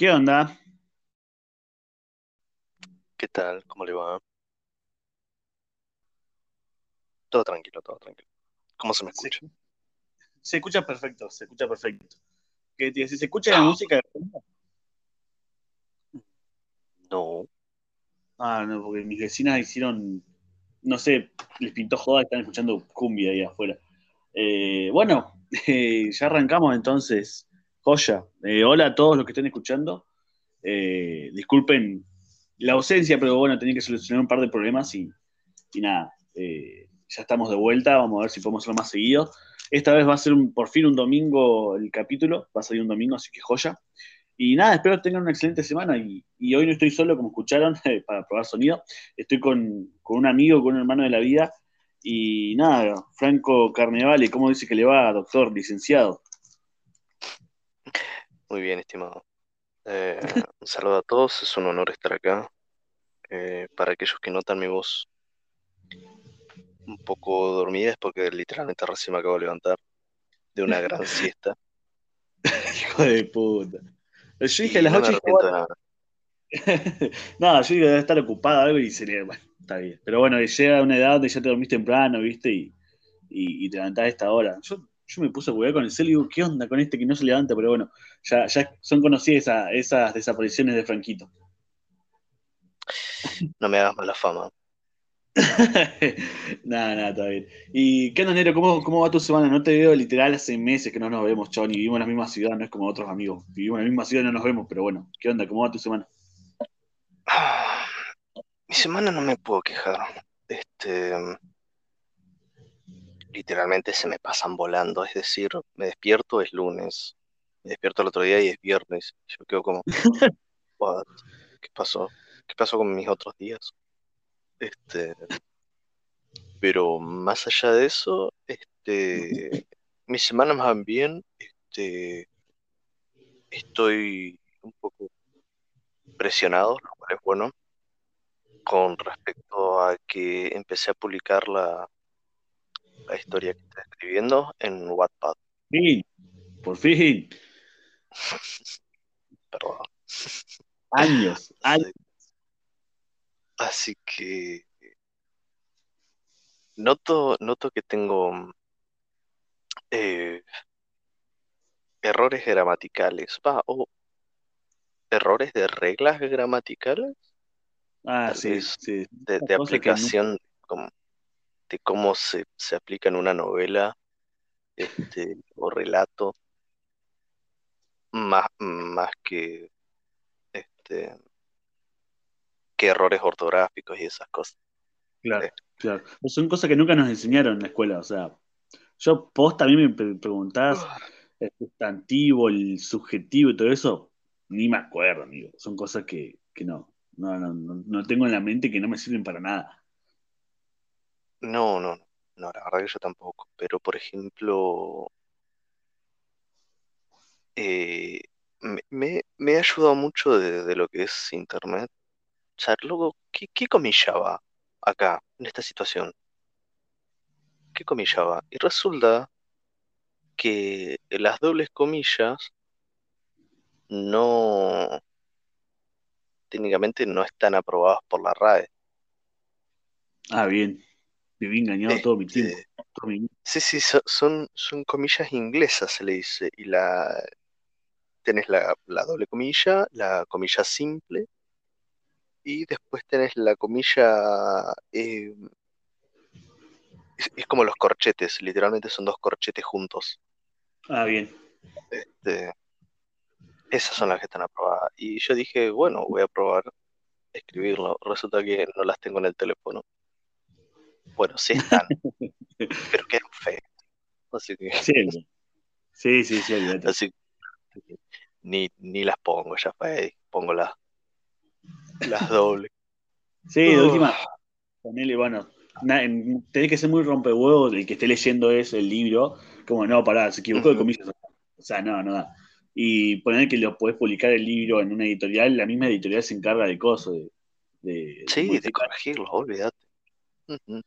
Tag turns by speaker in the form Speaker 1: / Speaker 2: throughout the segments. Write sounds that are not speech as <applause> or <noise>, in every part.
Speaker 1: ¿Qué onda?
Speaker 2: ¿Qué tal? ¿Cómo le va? Todo tranquilo, todo tranquilo. ¿Cómo se me escucha?
Speaker 1: se escucha perfecto, se escucha perfecto. ¿Qué te- si se escucha la música de fondo?
Speaker 2: No.
Speaker 1: Ah, no, porque mis vecinas hicieron, no sé, les pintó joda, están escuchando cumbia ahí afuera. Eh, bueno, <laughs> eh, ya arrancamos entonces. Joya. Eh, hola a todos los que estén escuchando. Eh, disculpen la ausencia, pero bueno, tenía que solucionar un par de problemas y, nada. eh, ya estamos de vuelta, vamos a ver si podemos hacerlo más seguido. Esta vez va a ser un- por fin un domingo el capítulo, va a salir un domingo, así que joya. Y nada, espero tengan una excelente semana. Y, hoy no estoy solo, como escucharon, <laughs> para probar sonido. Estoy con, con un amigo, con un hermano de la vida. Y nada, Franco Carnevale, ¿cómo dice que le va, doctor, licenciado?
Speaker 2: Muy bien, estimado. Eh, <laughs> un saludo a todos, es un honor estar acá. Eh, para aquellos que notan mi voz un poco dormida es porque literalmente recién me acabo de levantar de una gran <laughs> siesta
Speaker 1: Hijo de puta. Yo dije a las
Speaker 2: no me
Speaker 1: 8
Speaker 2: arrepiento de nada. <laughs>
Speaker 1: Nada, yo dije debe estar ocupado algo y se le. Bueno, está bien. Pero bueno, llega una edad donde ya te dormís temprano, ¿viste? Y, y, y te levantás a esta hora. Yo, yo me puse a jugar con el cel y digo, ¿qué onda con este que no se levanta? Pero bueno, ya, ya son conocidas esa- esas desapariciones de Franquito.
Speaker 2: No me hagas mala fama. <laughs>
Speaker 1: nada, nada, está bien. ¿Y qué onda, Nero? ¿Cómo, ¿Cómo va tu semana? No te veo literal hace meses que no nos vemos, chabón, y vivimos en la misma ciudad, no es como otros amigos. Vivimos en la misma ciudad y no nos vemos, pero bueno, ¿qué onda? ¿Cómo va tu semana?
Speaker 2: Ah, Mi semana no me puedo quejar. Este, literalmente se me pasan volando. Es decir, me despierto, es lunes. Me despierto el otro día y es viernes. Yo quedo como, "What? ¿Qué pasó? ¿Qué pasó con mis otros días? Este, pero más allá de eso, este, mis semanas van bien. Este, estoy un poco presionado, lo cual es bueno, con respecto a que empecé a publicar la, la historia que estoy escribiendo en Wattpad.
Speaker 1: Fin, por fin, <laughs>
Speaker 2: Perdón.
Speaker 1: años, <laughs> años.
Speaker 2: Así, que noto, noto que tengo eh, errores gramaticales, va, o errores de reglas gramaticales,
Speaker 1: Ah, sí, sí.
Speaker 2: de, aplicación, como- de cómo se, se aplica en una novela, este, o relato, más, más que, este, que errores ortográficos y esas cosas.
Speaker 1: Claro,
Speaker 2: Eh,
Speaker 1: claro. Pues Son cosas que nunca nos enseñaron en la escuela. O sea, yo, vos también me pre- preguntás el sustantivo, el subjetivo y todo eso, ni me acuerdo, amigo. Son cosas que, que no, no, no, no, no tengo en la mente que no me sirven para nada.
Speaker 2: No, no, no, la verdad que yo tampoco. Pero, por ejemplo, eh, me, me- me ha ayudado mucho de, de lo que es internet. O sea, luego, ¿qué, qué comillaba acá, en esta situación? ¿Qué comillaba? Y resulta que las dobles comillas no, técnicamente no están aprobadas por la RAE.
Speaker 1: Ah, bien. Viví engañado todo mi tiempo. Todo mi-
Speaker 2: sí, sí, so- son, son comillas inglesas, se le dice. Y la, tenés la, la doble comilla, la comilla simple, y después tenés la comilla, eh, es, es como los corchetes, literalmente son dos corchetes juntos.
Speaker 1: Ah, bien.
Speaker 2: Este, esas son las que están aprobadas. Y yo dije, bueno, voy a probar escribirlo. Resulta que no las tengo en el teléfono. Bueno, sí están, <laughs> pero quedan feas. Así que,
Speaker 1: Sí, <laughs> sí, sí, sí,
Speaker 2: así que ni, ni las pongo, ya fue, pongo las, las dobles.
Speaker 1: Sí, de última, ponele, bueno, na- en- tenés que ser muy rompehuevos el que esté leyendo eso, el libro, como no, pará, se equivocó de comillas. O sea, no, no da. Y poner que lo podés publicar el libro en una editorial, la misma editorial se encarga de cosas, de,
Speaker 2: Sí, de corregirlo, olvídate. Ujú.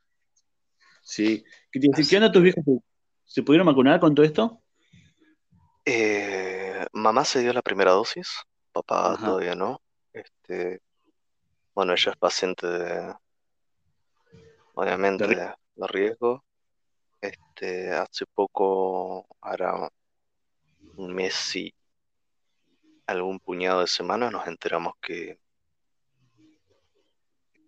Speaker 1: Sí. ¿Qué decir? ¿Qué onda tus viejos? ¿Se, pudieron vacunar con todo esto?
Speaker 2: eh, mamá se dio la primera dosis. papá
Speaker 1: Ajá.
Speaker 2: todavía no. Este, bueno, ella es paciente de, obviamente,
Speaker 1: de
Speaker 2: riesgo. Este, hace poco, ahora un mes y algún puñado de semanas, nos enteramos que,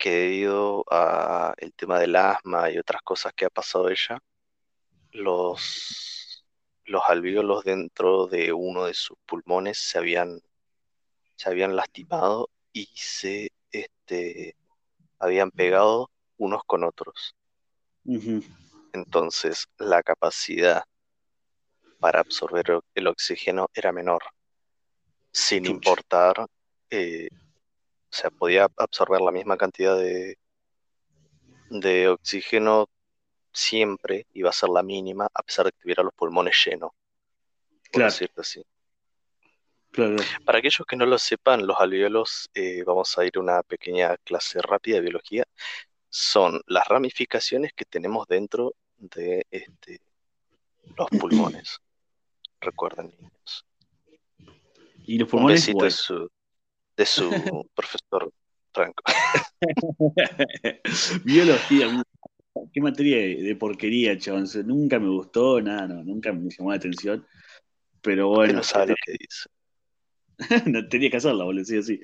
Speaker 2: que debido a el tema del asma y otras cosas que ha pasado ella, los, los alvéolos dentro de uno de sus pulmones se habían, se habían lastimado y se este, habían pegado unos con otros. Entonces la capacidad para absorber el oxígeno era menor, sin importar, eh, o sea, podía absorber la misma cantidad de, de oxígeno siempre, iba a ser la mínima, a pesar de que tuviera los pulmones llenos, por
Speaker 1: Claro,
Speaker 2: decirlo así.
Speaker 1: claro.
Speaker 2: Para aquellos que no lo sepan, los alvéolos, eh, vamos a ir a una pequeña clase rápida de biología, son las ramificaciones que tenemos dentro de este, los pulmones. <clears throat> Recuerden, niños.
Speaker 1: Y los
Speaker 2: Un
Speaker 1: pulmones,
Speaker 2: besito su, de su profesor Franco. <laughs>
Speaker 1: Biología, qué materia de, de porquería, sea, Nunca me gustó, nada, no, nunca me llamó la atención. Pero bueno,
Speaker 2: no sabe lo
Speaker 1: tenía,
Speaker 2: que dice. <laughs>
Speaker 1: no tenía que hacerla, boludo, sí, así.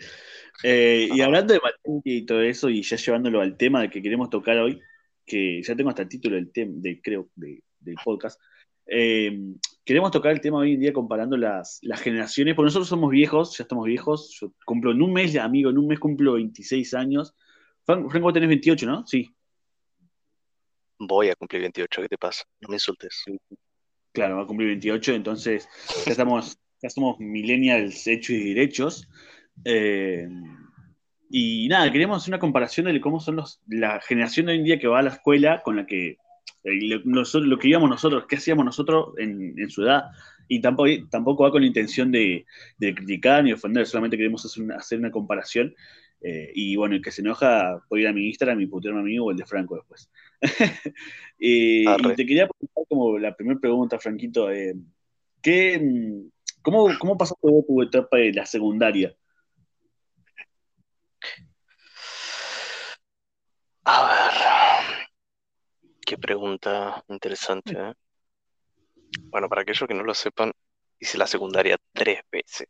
Speaker 1: Eh, y hablando de materia y todo eso, y ya llevándolo al tema que queremos tocar hoy, que ya tengo hasta el título del tema, de, creo, de- del podcast. eh, queremos tocar el tema hoy en día comparando las, las generaciones, porque nosotros somos viejos, ya estamos viejos. Yo cumplo en un mes, amigo, en un mes cumplo 26 años. Fran- Franco, vos tenés 28, ¿no? Sí.
Speaker 2: Voy a cumplir 28, ¿qué te pasa? No me insultes.
Speaker 1: Claro, va a cumplir 28, entonces ya estamos, ya somos millennials hechos y derechos. Eh, y nada, queríamos hacer una comparación de cómo son los, la generación de hoy en día que va a la escuela con la que nosotros- lo que íbamos nosotros, qué hacíamos nosotros en, en su edad. Y tampoco, tampoco va con la intención de, de criticar ni ofender, solamente queremos hacer una, hacer una comparación. Eh, y bueno, el que se enoja puede ir a mi Instagram y putearme a mí o el de Franco después. <laughs> Eh, y te quería preguntar como la primera pregunta, Franquito, eh, ¿qué, mm, cómo, ¿cómo pasaste tu etapa de la secundaria?
Speaker 2: Qué pregunta interesante, ¿eh? Bueno, para aquellos que no lo sepan, hice la secundaria tres veces,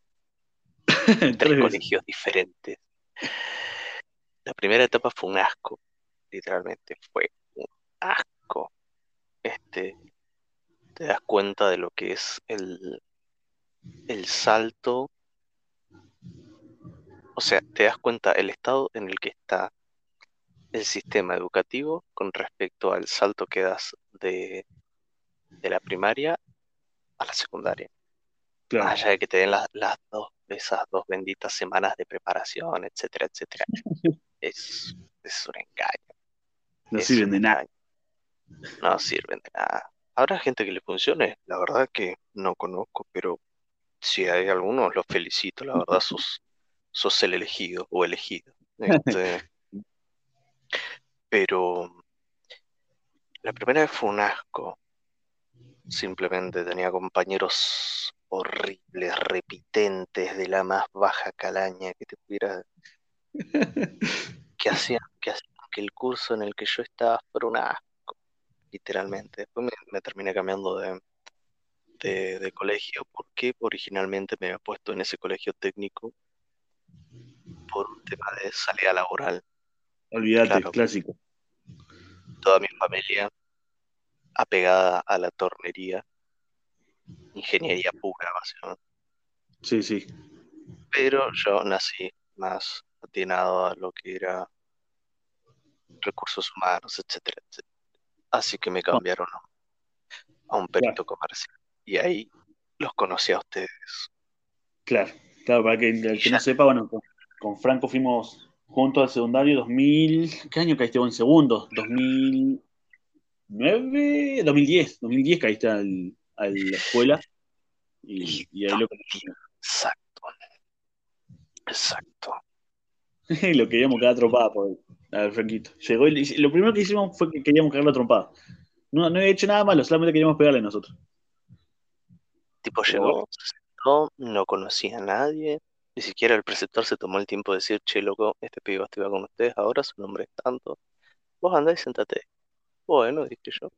Speaker 2: en <laughs>
Speaker 1: Tres
Speaker 2: tres
Speaker 1: veces.
Speaker 2: colegios diferentes. La primera etapa fue un asco, literalmente, fue un asco. Este, te das cuenta de lo que es el, el salto, o sea, te das cuenta el estado en el que está el sistema educativo con respecto al salto que das de, de la primaria a la secundaria. Más allá de que te den las, las dos, esas dos benditas semanas de preparación, etcétera, etcétera. <laughs> Es, es un engaño,
Speaker 1: no
Speaker 2: es
Speaker 1: sirven de nada.
Speaker 2: No sirven de nada. ¿Habrá gente que le funcione? La verdad que no conozco, pero si hay algunos, los felicito. La verdad, <laughs> sos, sos el elegido o elegida. Este, <laughs> pero la primera vez fue un asco. Simplemente tenía compañeros horribles, repitentes, de la más baja calaña que te pudiera, <laughs> que hacían, que hacían que el curso en el que yo estaba fuera un asco, literalmente. Después me, me terminé cambiando de, de, de colegio porque originalmente me había puesto en ese colegio técnico por un tema de salida laboral.
Speaker 1: Olvídate,
Speaker 2: Claro,
Speaker 1: clásico.
Speaker 2: toda mi familia apegada a la tornería, ingeniería pura, básicamente.
Speaker 1: Sí, sí.
Speaker 2: Pero yo nací más atinado a lo que era recursos humanos, etcétera, etcétera. Así que me
Speaker 1: Bueno,
Speaker 2: cambiaron a, un
Speaker 1: claro,
Speaker 2: perito comercial. Y ahí los conocí a ustedes.
Speaker 1: claro. Claro, para que el que no sepa, bueno, con, con Franco fuimos juntos al secundario 2000. ¿Qué año caíste vos en segundo? ¿2009? 2010. 2010 caíste al, a la escuela y, y ahí lo
Speaker 2: exacto, exacto.
Speaker 1: Y <laughs> lo queríamos a trompada por al Franquito. Llegó y le- lo primero que hicimos fue que queríamos cagarlo a trompada. No, no había hecho nada malo, solamente queríamos pegarle nosotros.
Speaker 2: Tipo llegó, sentó, no conocía a nadie, Ni siquiera el preceptor se tomó el tiempo de decir, che, loco, este pibe va a estudiar con ustedes ahora, su nombre es tanto. Vos andá y sentate. Bueno, dije yo.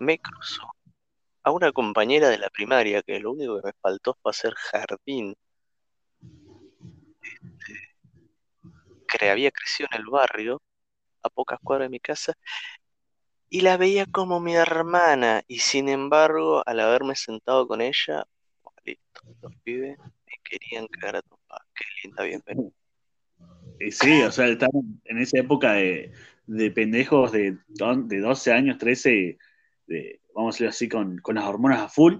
Speaker 2: Me cruzó a una compañera de la primaria que lo único que me faltó fue hacer jardín. Este, que había crecido en el barrio, a pocas cuadras de mi casa, y la veía como mi hermana, y sin embargo, al haberme sentado con ella, listo, los pibes querían cagar a papá. Qué linda bienvenida.
Speaker 1: Sí, o sea, estamos en esa época de, de pendejos de, de 12 años, 13, de, vamos a decirlo así, con, con las hormonas a full,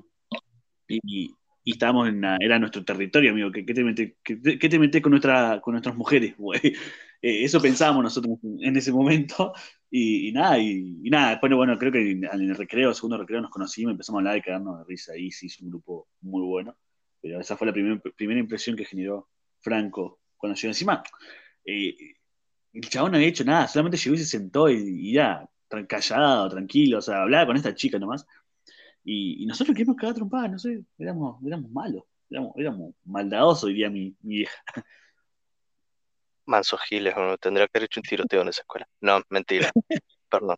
Speaker 1: y, estábamos en era nuestro territorio, amigo, ¿qué, qué te metes qué, te metés con, nuestra, con nuestras mujeres, güey? <laughs> Eh, eso pensábamos nosotros en ese momento, y, nada, y, nada, después, bueno, creo que en, el recreo, segundo recreo nos conocimos, empezamos a hablar y quedarnos de risa, y sí, es un grupo muy bueno, pero esa fue la primer, primera impresión que generó Franco cuando llegó encima. Eh, el chabón no había hecho nada, solamente llegó y se sentó y, ya, callado, tranquilo, o sea, hablaba con esta chica nomás. Y, nosotros queríamos cagar trompada, no sé, éramos, éramos malos, éramos, éramos maldadosos, diría mi, vieja. <laughs>
Speaker 2: Manso Giles, tendría que haber hecho un tiroteo en esa escuela. No, mentira, <laughs> perdón.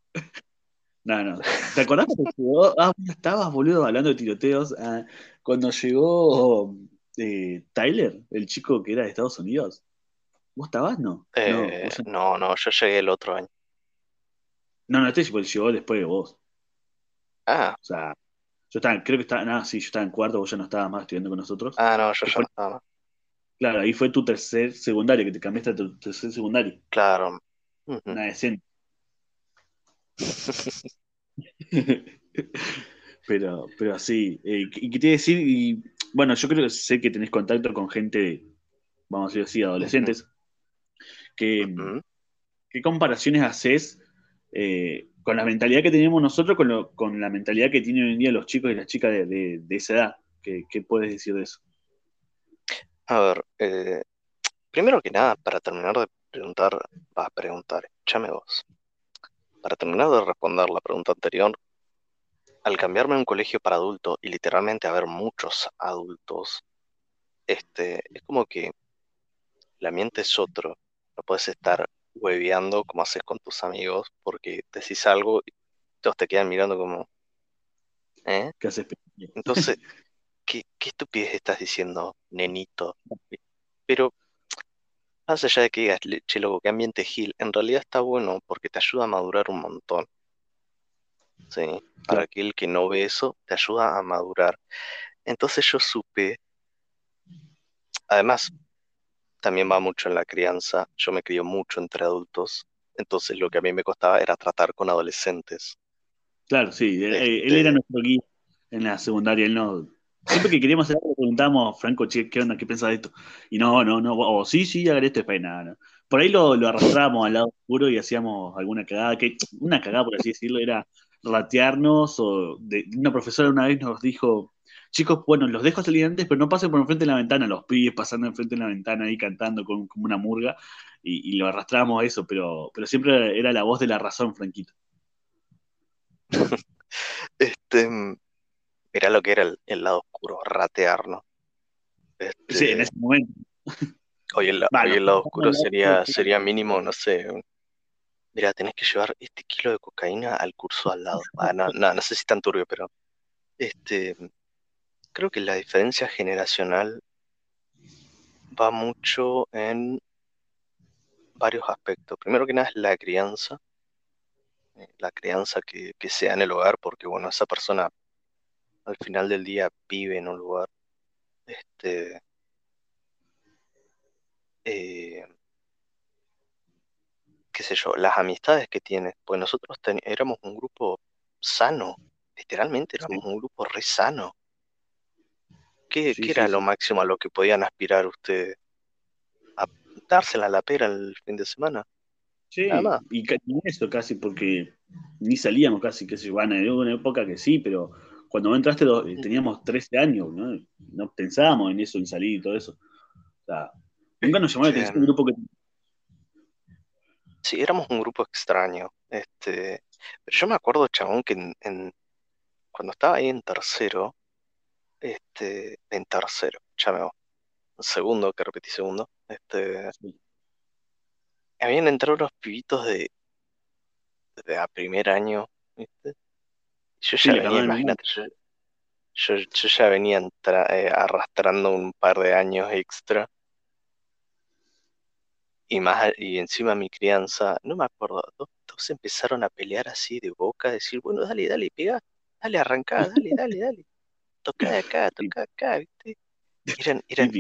Speaker 1: No, no. ¿Te acordás cuando llegó? Ah, estabas, boludo, hablando de tiroteos. Ah, cuando llegó eh, Tyler, el chico que era de Estados Unidos. ¿Vos estabas? No.
Speaker 2: Eh, no, no, yo llegué el otro año.
Speaker 1: No, no, este llegó después de vos.
Speaker 2: Ah.
Speaker 1: O sea, yo estaba, creo que estaba, nada, sí, yo estaba en cuarto, vos ya no estabas más estudiando con nosotros.
Speaker 2: Ah, no, yo ya no estaba más.
Speaker 1: Claro, ahí fue tu tercer secundario, que te cambiaste a tu tercer secundario.
Speaker 2: Claro.
Speaker 1: Una decente. <laughs> <laughs> pero, pero sí. Eh, ¿Y qué te decir? Y, bueno, yo creo que sé que tenés contacto con gente, vamos a decir así, adolescentes. ¿Qué comparaciones haces eh, con la mentalidad que tenemos nosotros con, con, la mentalidad que tienen hoy en día los chicos y las chicas de, esa edad? ¿Qué, puedes decir de eso?
Speaker 2: A ver, eh, primero que nada, para terminar de preguntar, va a preguntar, échame vos. Para terminar de responder la pregunta anterior, al cambiarme a un colegio para adultos y literalmente haber muchos adultos, este, es como que el ambiente es otro. No puedes estar hueveando como haces con tus amigos porque decís algo y todos te quedan mirando como, ¿eh?
Speaker 1: ¿Qué haces?
Speaker 2: Entonces, <laughs> ¿qué, qué estupidez estás diciendo, nenito? Pero, más allá de que digas, che, loco, qué ambiente gil, en realidad está bueno porque te ayuda a madurar un montón. Sí, para aquel que no ve eso, te ayuda a madurar. Entonces yo supe, además, también va mucho en la crianza. Yo me crío mucho entre adultos, entonces lo que a mí me costaba era tratar con adolescentes.
Speaker 1: Claro, sí, él, este era nuestro guía en la secundaria, él no... Siempre que queríamos hacer algo, preguntábamos, Franco, che, ¿qué onda? ¿Qué pensás de esto? Y no, no, no, o sí, sí, hagan esto, después nada, Por ahí lo, lo arrastrábamos al lado oscuro y hacíamos alguna cagada, que una cagada, por así decirlo, era ratearnos, o de, una profesora una vez nos dijo, chicos, bueno, los dejo salir antes, pero no pasen por enfrente de la ventana, los pibes pasando enfrente de la ventana ahí cantando como una murga, y, lo arrastramos a eso, pero, pero siempre era la voz de la razón, Franquito. <laughs>
Speaker 2: este, era lo que era el, lado oscuro, ratear, ¿no?
Speaker 1: Sí, en este ese momento.
Speaker 2: Hoy el, lado oscuro sería, sería mínimo, no sé, mira, tenés que llevar este kilo de cocaína al curso al lado. <laughs> Ah, no, no, no sé si tan turbio, pero este, creo que la diferencia generacional va mucho en varios aspectos. Primero que nada es la crianza, eh, la crianza que, que sea en el hogar, porque bueno, esa persona al final del día vive en un lugar. Este, eh, sé yo, las amistades que tienes, pues nosotros éramos un grupo sano, literalmente éramos un grupo re sano. ¿Qué, era lo máximo a lo que podían aspirar ustedes? ¿A dársela a la pera el fin de semana?
Speaker 1: Sí, y eso casi, porque ni salíamos casi, que se van en una época que sí, pero cuando entraste eh, teníamos 13 años, ¿no? No pensábamos en eso, en salir y todo eso. O sea, nunca nos llamó la atención un grupo que...
Speaker 2: Sí, éramos un grupo extraño. Este, pero yo me acuerdo, chabón, que en, cuando estaba ahí en tercero, este, en tercero, ya me segundo, que repetí segundo, este,
Speaker 1: Sí.
Speaker 2: habían entrado unos pibitos de, de a primer año, ¿viste? Yo
Speaker 1: Sí,
Speaker 2: ya
Speaker 1: le
Speaker 2: venía,
Speaker 1: el
Speaker 2: imagínate, yo, yo, yo ya venía entra- eh, arrastrando un par de años extra y más y encima mi crianza, no me acuerdo, dos, dos empezaron a pelear así de boca, a decir, bueno, dale, dale, pega, dale, arrancá, dale, dale, dale, toca de acá, <laughs> toca de acá, ¿viste? Eran, <laughs> eran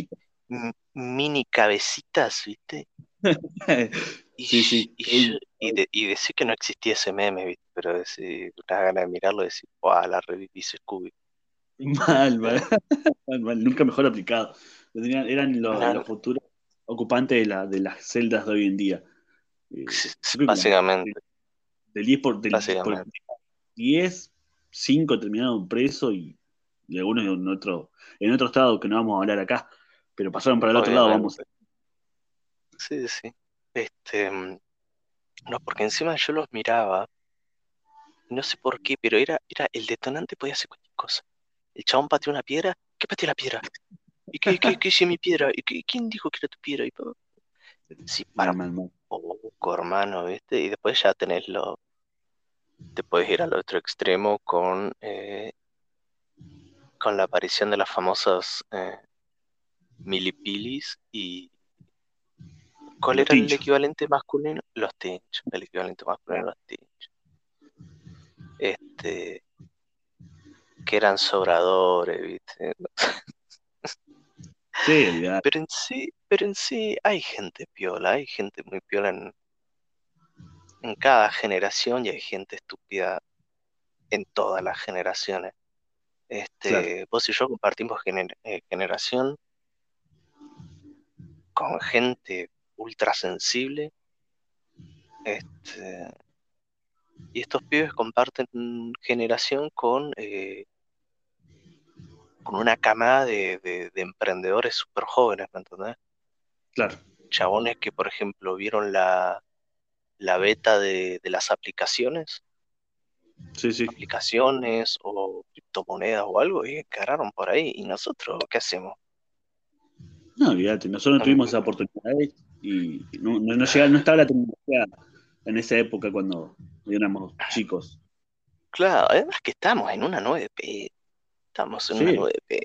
Speaker 2: mini cabecitas, ¿viste? <laughs> Y,
Speaker 1: Sí, sí.
Speaker 2: y, y, de- y decir que no existía ese meme, ¿viste? Pero decir, una gana de mirarlo y decir, ¡guau! La reviví Scooby.
Speaker 1: Mal, mal, mal, mal, nunca mejor aplicado. Eran los futuros ocupantes de, la, de las celdas de hoy en día. Eh,
Speaker 2: básicamente,
Speaker 1: del 10 por, del, por
Speaker 2: básicamente.
Speaker 1: 10, 5 terminaron presos y, y algunos en otro, en otro estado que no vamos a hablar acá, pero pasaron para el otro lado, vamos.
Speaker 2: Obviamente. Sí, sí. Este, mm, no, porque encima yo los miraba, no sé por qué, pero era, era el detonante podía hacer cualquier cosa. El chabón pateó una piedra, ¿qué pateó la piedra? ¿Y qué, qué, qué hice mi piedra? ¿Y qué- quién dijo que era tu piedra? Y, sí, para
Speaker 1: mal.
Speaker 2: poco, hermano, ¿viste? Y después ya tenés lo, te puedes ir al otro extremo con, eh, con la aparición de las famosas eh, milipilis y ¿cuál
Speaker 1: Los
Speaker 2: era el equivalente masculino? Los tinchos, el equivalente masculino los tinchos. Este, que eran sobradores, ¿viste? <laughs>
Speaker 1: Sí.
Speaker 2: Pero en sí, pero en sí hay gente piola, hay gente muy piola en, en cada generación y hay gente estúpida en todas las generaciones.
Speaker 1: Claro.
Speaker 2: Este, vos y yo compartimos gener- eh, generación con gente ultra sensible. Este, y estos pibes comparten generación con, eh, con una camada de, de- de emprendedores súper jóvenes, ¿me entendés?
Speaker 1: Claro.
Speaker 2: Chabones que, por ejemplo, vieron la, la beta de, de las aplicaciones,
Speaker 1: Sí, sí.
Speaker 2: aplicaciones o criptomonedas o algo, y encararon por ahí. ¿Y nosotros qué hacemos?
Speaker 1: No, olvídate. Nosotros no tuvimos esa oportunidad y no, no, no llegaba- no estaba la tecnología en esa época cuando éramos chicos.
Speaker 2: Claro, además que estamos en una 9P, estamos en una
Speaker 1: Sí.
Speaker 2: 9P,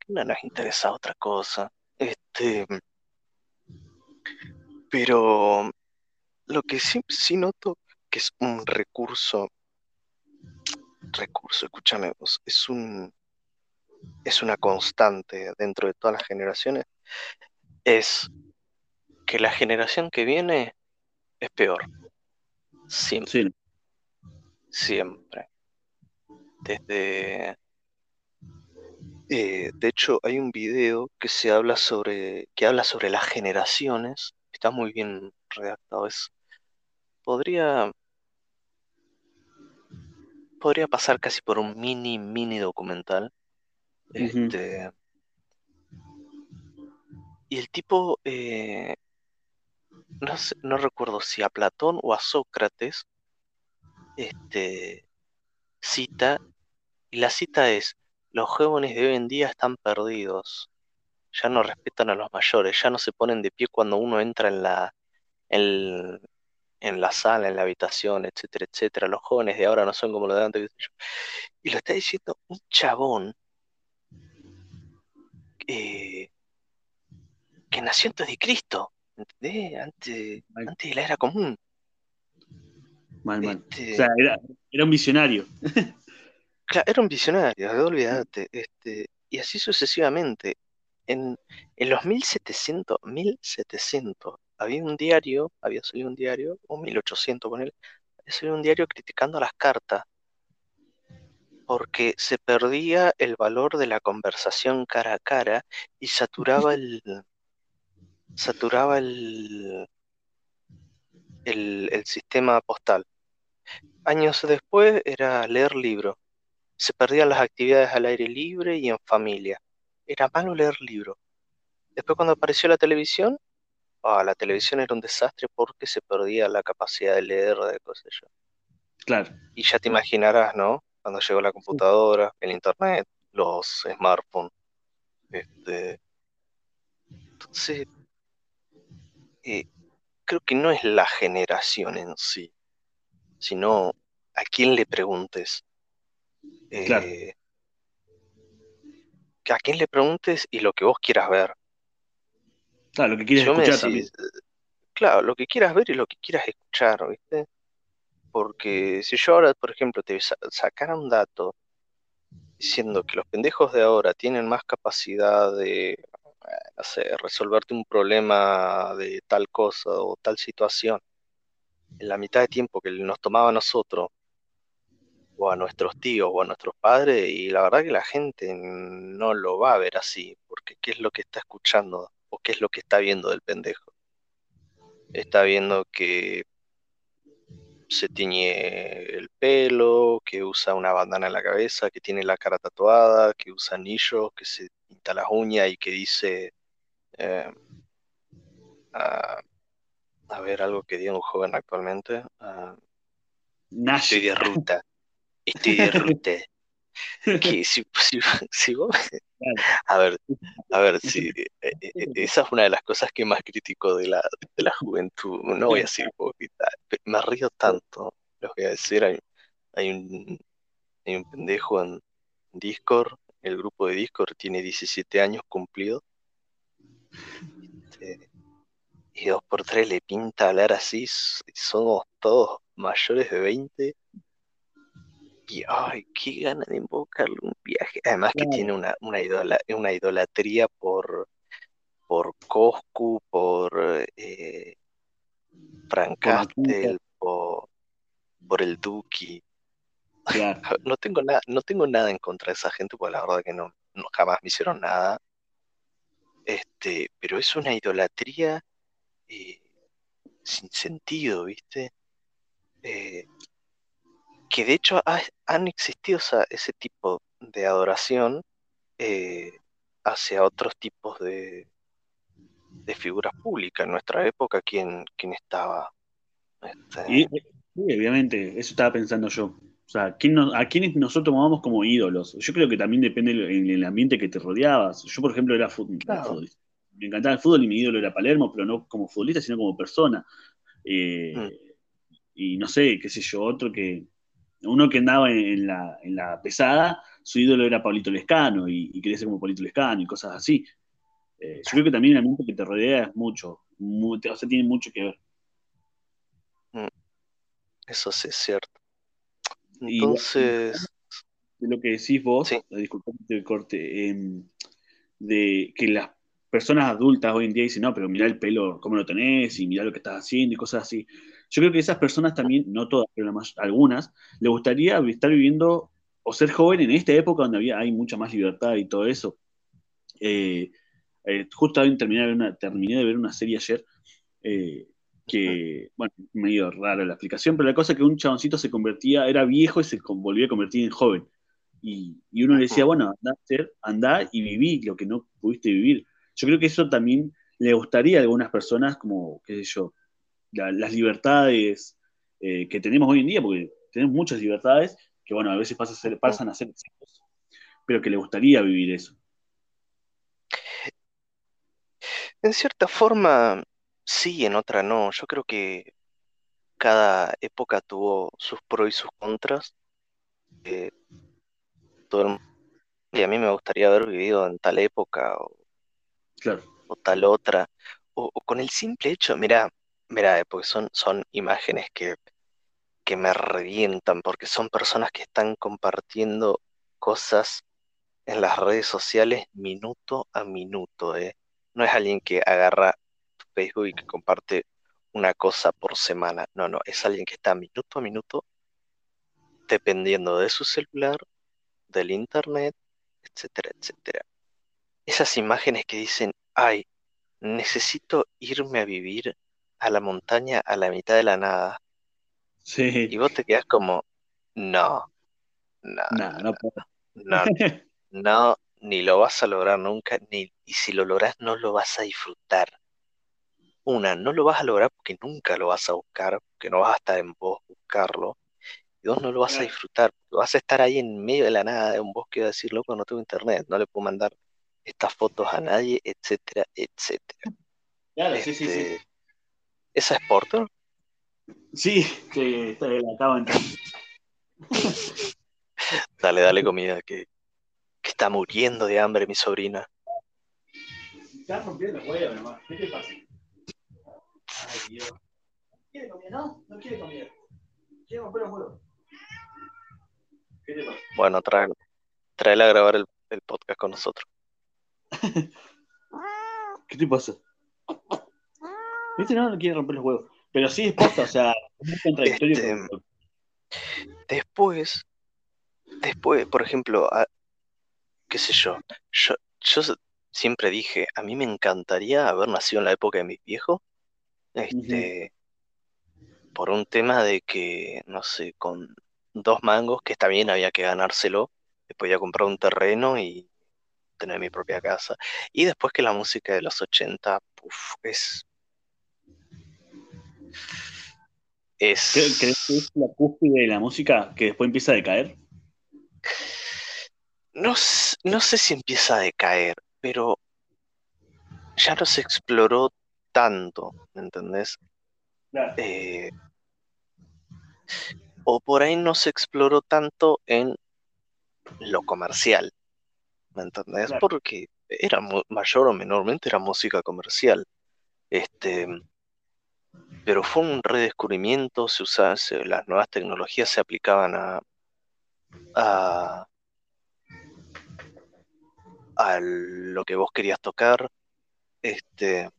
Speaker 2: que no nos interesa otra cosa. Este, pero lo que sí, sí noto que es un recurso, recurso, escúchame vos, es un, es una constante dentro de todas las generaciones, es que la generación que viene es peor. Siempre,
Speaker 1: Sí,
Speaker 2: siempre. Desde, eh, de hecho, hay un video que se habla sobre, que habla sobre las generaciones. Está muy bien redactado. Es, podría, podría pasar casi por un mini, mini documental. Este, y el tipo, eh, no sé- no recuerdo si a Platón o a Sócrates, este, cita, y la cita es, los jóvenes de hoy en día están perdidos, ya no respetan a los mayores, ya no se ponen de pie cuando uno entra en la, en, en la sala, en la habitación, etcétera, etcétera. Los jóvenes de ahora no son como los de antes. Y lo está diciendo un chabón eh, que nació antes de Cristo, ¿entendés? Antes, antes de la era común.
Speaker 1: mal, mal.
Speaker 2: Este,
Speaker 1: O sea, era, era un visionario. <laughs>
Speaker 2: Claro, era un visionario, olvídate. Este, y así sucesivamente. En, en los 1700, 1700, había un diario, había salido un diario, o 1800 con él, había salido un diario criticando las cartas, porque se perdía el valor de la conversación cara a cara y saturaba el, saturaba el, el, el sistema postal. Años después era leer libros. Se perdían las actividades al aire libre y en familia. Era malo leer libros. Después cuando apareció la televisión, ah, la televisión era un desastre porque se perdía la capacidad de leer, de cosas yo.
Speaker 1: Claro.
Speaker 2: Y ya te imaginarás, ¿no? Cuando llegó la computadora, el internet, los smartphones, este, Entonces, eh, creo que no es la generación en sí, sino a quién le preguntes.
Speaker 1: Claro.
Speaker 2: Eh, a quién le preguntes y lo que vos quieras ver.
Speaker 1: Claro, lo que
Speaker 2: me
Speaker 1: escuchar
Speaker 2: decís,
Speaker 1: también.
Speaker 2: claro, lo que quieras ver y lo que quieras escuchar, ¿viste? Porque si yo ahora, por ejemplo, te sa- sacara un dato diciendo que los pendejos de ahora tienen más capacidad de, eh, no sé, resolverte un problema de tal cosa o tal situación en la mitad de tiempo que nos tomaba a nosotros, o a nuestros tíos, o a nuestros padres, y la verdad que la gente no lo va a ver así, porque ¿qué es lo que está escuchando o qué es lo que está viendo del pendejo? Está viendo que se tiñe el pelo, que usa una bandana en la cabeza, que tiene la cara tatuada, que usa anillos, que se pinta las uñas y que dice, eh, ah, a ver, algo que diga un joven actualmente, estoy de ruta, estoy de ruta. Que si, <laughs> si- si vos-
Speaker 1: Claro.
Speaker 2: a ver, a ver, <laughs> si, eh, eh, esa es una de las cosas que más critico de la, de la juventud. No voy a decir hipócrita, me río tanto, les voy a decir, hay, hay un, hay un pendejo en Discord, el grupo de Discord tiene 17 años cumplidos, este, y dos por tres le pinta hablar así, somos todos mayores de 20, y ay, qué gana de invocarle un viaje. Además que tiene una, una, idola- una idolatría por, por Coscu, por eh, Frank. Castle, por, por el Duki.
Speaker 1: Claro. <laughs>
Speaker 2: No tengo nada, no tengo nada en contra de esa gente, porque la verdad que no, no jamás me hicieron nada. Este, pero es una idolatría eh, sin sentido, ¿viste? Eh, que de hecho ha- han existido ese tipo de adoración eh, hacia otros tipos de, de figuras públicas. En nuestra época, ¿quién, quién estaba? Este,
Speaker 1: Y, sí, obviamente, eso estaba pensando yo. O sea, ¿quién nos- ¿a quiénes nosotros tomamos como ídolos? Yo creo que también depende del el ambiente que te rodeabas. Yo, por ejemplo, era
Speaker 2: Claro.
Speaker 1: futbolista. Me encantaba el fútbol y mi ídolo era Palermo, pero no como futbolista, sino como persona. Eh,
Speaker 2: Mm.
Speaker 1: Y no sé, qué sé yo, otro que. Uno que andaba en la, en la pesada, su ídolo era Pablito Lescano y, y quería ser como Pablito Lescano y cosas así. Eh, yo creo que también el ambiente que te rodea es mucho, mu- o sea, tiene mucho que ver.
Speaker 2: eso sí es cierto. Entonces,
Speaker 1: lo que decís vos,
Speaker 2: Sí.
Speaker 1: eh, el corte, em, de que las personas adultas hoy en día dicen, no, pero mirá el pelo, cómo lo tenés, y mirá lo que estás haciendo, y cosas así. Yo creo que esas personas también, no todas, pero may- algunas, le gustaría estar viviendo o ser joven en esta época donde había, hay mucha más libertad y todo eso. Eh, eh, justo terminé de ver una, terminé de ver una serie ayer, eh, que, bueno, medio rara la explicación, pero la cosa es que un chaboncito se convertía, era viejo y se volvía a convertir en joven. Y, y uno le decía, bueno, andá, andá y viví lo que no pudiste vivir. Yo creo que eso también le gustaría a algunas personas, como, qué sé yo, la- las libertades eh, que tenemos hoy en día, porque tenemos muchas libertades, que bueno, a veces pasa a ser- pasan a ser excesos, pero que le gustaría vivir eso.
Speaker 2: en cierta forma, sí, en otra no. Yo creo que cada época tuvo sus pros y sus contras. Eh, todo el- y a mí me gustaría haber vivido en tal época o,
Speaker 1: Claro,
Speaker 2: o tal otra. O, o con el simple hecho, mira, mira, porque son, son imágenes que, que me revientan, porque son personas que están compartiendo cosas en las redes sociales minuto a minuto, ¿eh? No es alguien que agarra Facebook y que comparte una cosa por semana. No, no, es alguien que está minuto a minuto dependiendo de su celular, del internet, etcétera, etcétera. Esas imágenes que dicen, ay, necesito irme a vivir a la montaña a la mitad de la nada.
Speaker 1: sí,
Speaker 2: Y vos te quedás como, no, no,
Speaker 1: no puedo.
Speaker 2: no, <laughs> no, ni lo vas a lograr nunca, ni, y si lo logras no lo vas a disfrutar. Una, no lo vas a lograr porque nunca lo vas a buscar, porque no vas a estar en vos buscarlo. Y dos, no lo vas a disfrutar, porque vas a estar ahí en medio de la nada de un bosque y vas a decir, loco, no tengo internet, no le puedo mandar estas fotos a nadie, etcétera, etcétera.
Speaker 1: Claro, sí, sí, sí.
Speaker 2: ¿Esa es Porter?
Speaker 1: Sí, que está- la acabo de entrar. <laughs>
Speaker 2: Dale, dale comida, que, que está muriendo de hambre mi sobrina.
Speaker 1: Estás rompiendo el huevo nomás. ¿Qué te pasa? Ay, Dios. ¿Quiere comida? No, no quiere comida. Quiere romper los huevos. ¿Qué te pasa?
Speaker 2: Bueno, trae, tráela a grabar el, el podcast con nosotros. <laughs>
Speaker 1: ¿Qué te pasa? No, no quiere romper los huevos. Pero sí es posta, o sea, es muy contradictorio.
Speaker 2: Este,
Speaker 1: con-
Speaker 2: Después, después, por ejemplo, a- qué sé yo, yo, yo siempre dije, a mí me encantaría haber nacido en la época de mis viejos, este, por un tema de que, no sé, con dos mangos, que está bien, había que ganárselo, después ya comprar un terreno y tener mi propia casa. Y después que la música de los 80, puf, es... Es...
Speaker 1: ¿Cre- ¿Crees que es la cúspide de la música que después empieza a decaer?
Speaker 2: No, no sé si empieza a decaer, pero ya no se exploró tanto, ¿me entendés?
Speaker 1: Claro.
Speaker 2: Eh, o por ahí no se exploró tanto en lo comercial, ¿me entendés?
Speaker 1: Claro.
Speaker 2: Porque era mayor o menormente era música comercial. Este, pero fue un redescubrimiento, se usaban, se- las nuevas tecnologías se aplicaban a, a, a lo que vos querías tocar. Este,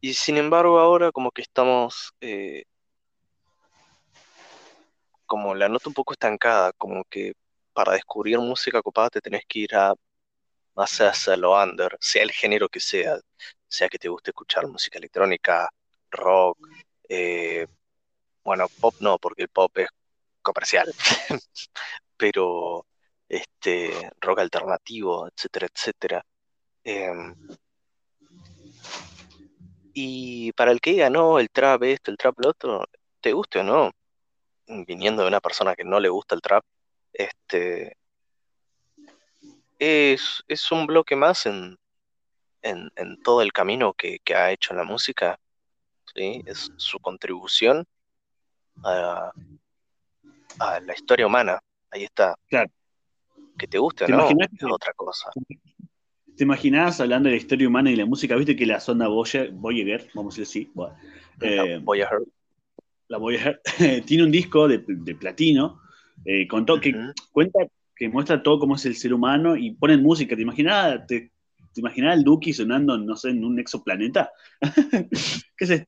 Speaker 2: y sin embargo ahora como que estamos, eh, como la nota un poco estancada, como que para descubrir música copada te tenés que ir a más hacia lo under, sea el género que sea, sea que te guste escuchar música electrónica, rock, eh, bueno, pop no, porque el pop es comercial, <laughs> pero este rock alternativo, etcétera, etcétera. Em, y para el que diga, no, el trap esto, el trap lo otro, te guste o no, viniendo de una persona que no le gusta el trap, este es, es un bloque más en, en, en todo el camino que, que ha hecho en la música, ¿sí? Es su contribución a, a la historia humana. Ahí está.
Speaker 1: Claro.
Speaker 2: Que te guste
Speaker 1: ¿Te
Speaker 2: no,
Speaker 1: imaginas
Speaker 2: es
Speaker 1: que-
Speaker 2: otra cosa.
Speaker 1: ¿Te imaginás hablando de la historia humana y la música? ¿Viste que la sonda Voyager, Voyager vamos a decir así, bueno, eh,
Speaker 2: Voy a ver.
Speaker 1: la Voyager, <laughs> tiene un disco de, de platino, eh, con todo, que cuenta, que muestra todo cómo es el ser humano y ponen música. ¿Te imaginás, te, te imaginás el Duki sonando, no sé, en un exoplaneta? <laughs> ¿Qué esto?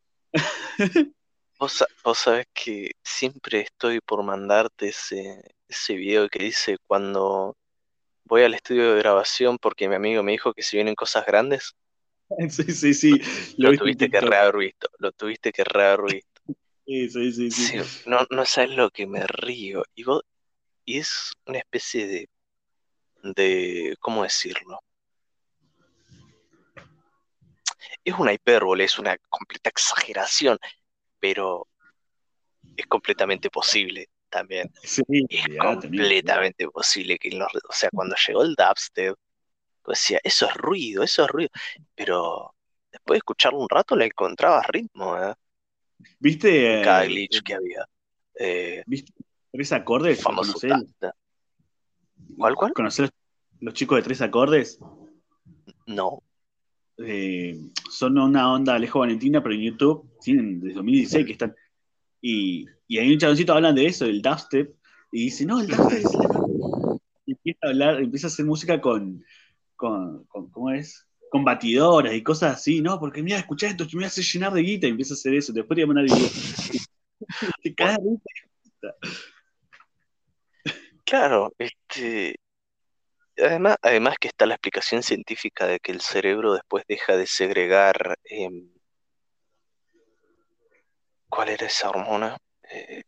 Speaker 2: Vos, vos sabés que siempre estoy por mandarte ese, ese video que dice cuando voy al estudio de grabación porque mi amigo me dijo que si vienen cosas grandes, <laughs>
Speaker 1: Sí, sí, sí.
Speaker 2: lo, tuviste que rehaber visto, lo tuviste que rehaber visto. <laughs>
Speaker 1: Sí, sí, sí, sí.
Speaker 2: Sí, no, no sabes lo que me río. Y vos, y es una especie de, de, ¿cómo decirlo? Es una hipérbole, es una completa exageración, pero es completamente posible también.
Speaker 1: Sí,
Speaker 2: Es completamente posible que los, o sea, cuando llegó el dubstep, pues decía, eso es ruido, eso es ruido, pero después de escucharlo un rato le encontrabas ritmo, ¿eh?
Speaker 1: ¿Viste?
Speaker 2: Cada
Speaker 1: eh,
Speaker 2: glitch que había. Eh,
Speaker 1: ¿Viste? ¿Tres acordes?
Speaker 2: famoso ¿Cuál, cuál?
Speaker 1: ¿Conocés los, los chicos de tres acordes?
Speaker 2: No.
Speaker 1: Eh, son una onda Alejo Valentina, pero en YouTube tienen desde 2016 que están. Y, y hay un chaboncito hablan de eso, del dubstep, y dice, no, el dubstep es la mejor". Y empieza a hablar, empieza a hacer música con, con, ¿cómo es? Con batidoras y cosas así, ¿no? Porque mira, escuchá esto, que me hace llenar de guita y empieza a hacer eso. Después te voy a mandar el <laughs> te risa.
Speaker 2: Claro, este, además, además que está la explicación científica de que el cerebro después deja de segregar, em, ¿cuál era esa hormona? Eh,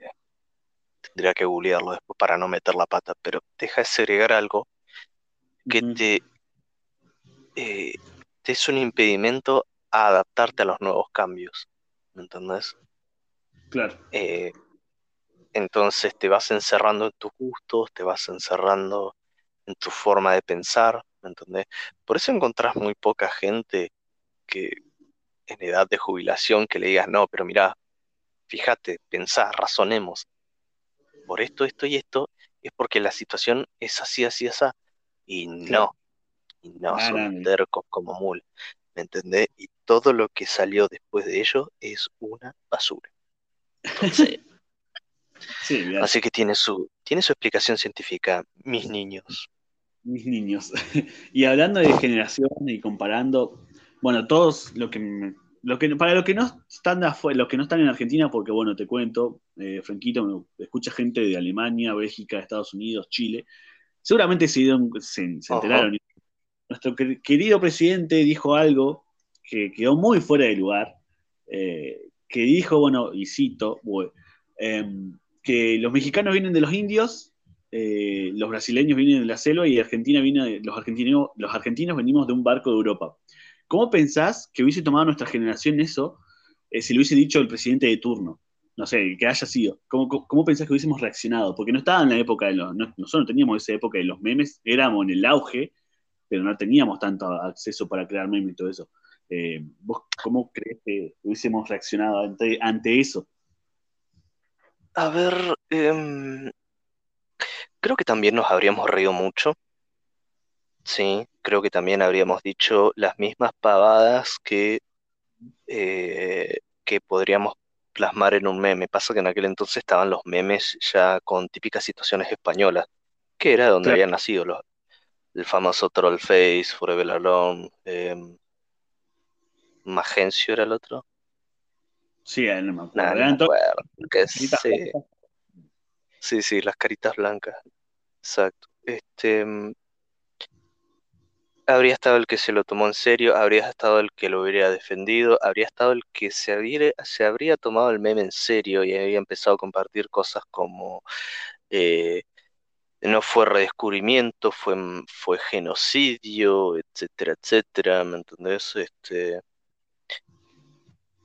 Speaker 2: tendría que googlearlo después para no meter la pata, pero deja de segregar algo que te, eh, te es un impedimento a adaptarte a los nuevos cambios, ¿me entendés?
Speaker 1: Claro.
Speaker 2: Eh, entonces te vas encerrando en tus gustos, te vas encerrando en tu forma de pensar, ¿me entendés? Por eso encontrás muy poca gente que en edad de jubilación que le digas, no, pero mira, fíjate, pensá, razonemos. Por esto, esto y esto, es porque la situación es así, así, así. Y no, y no, son tercos como mul, ¿me entendés? Y todo lo que salió después de ello es una basura. <laughs> sí, así que tiene su, tiene su explicación científica, mis niños.
Speaker 1: Mis niños. <laughs> y hablando de generación y comparando, bueno, todos lo que lo que, para los que no están los que no están en Argentina, porque bueno, te cuento, eh, Franquito, escucha gente de Alemania, Bélgica, Estados Unidos, Chile, seguramente se, se, enteraron. Nuestro querido presidente dijo algo que quedó muy fuera de lugar, eh, que dijo, bueno, y cito, em, que los mexicanos vienen de los indios, eh, los brasileños vienen de la selva y Argentina viene los, argentinos, los argentinos venimos de un barco de Europa. ¿Cómo pensás que hubiese tomado nuestra generación eso eh, si lo hubiese dicho el presidente de turno? No sé, que haya sido. ¿Cómo, cómo, pensás que hubiésemos reaccionado? Porque no estaba en la época de los. nosotros no teníamos esa época de los memes, éramos en el auge, pero no teníamos tanto acceso para crear memes y todo eso. Eh, ¿Vos cómo crees que hubiésemos reaccionado ante, eso?
Speaker 2: A ver, em, creo que también nos habríamos reído mucho. Sí, creo que también habríamos dicho las mismas pavadas que, eh, que podríamos plasmar en un meme. Pasa que en aquel entonces estaban los memes ya con típicas situaciones españolas, que era donde habían nacido los, el famoso Troll Face, Forever Alone, em, Magencio era el otro.
Speaker 1: Sí, no me acuerdo.
Speaker 2: sí. sí, las caritas blancas. Exacto. Este, em, habría estado el que se lo tomó en serio, habría estado el que lo hubiera defendido, habría estado el que se, se habría tomado el meme en serio y había empezado a compartir cosas como eh, no fue redescubrimiento, fue, fue genocidio, etcétera, etcétera, ¿me entendés? Este,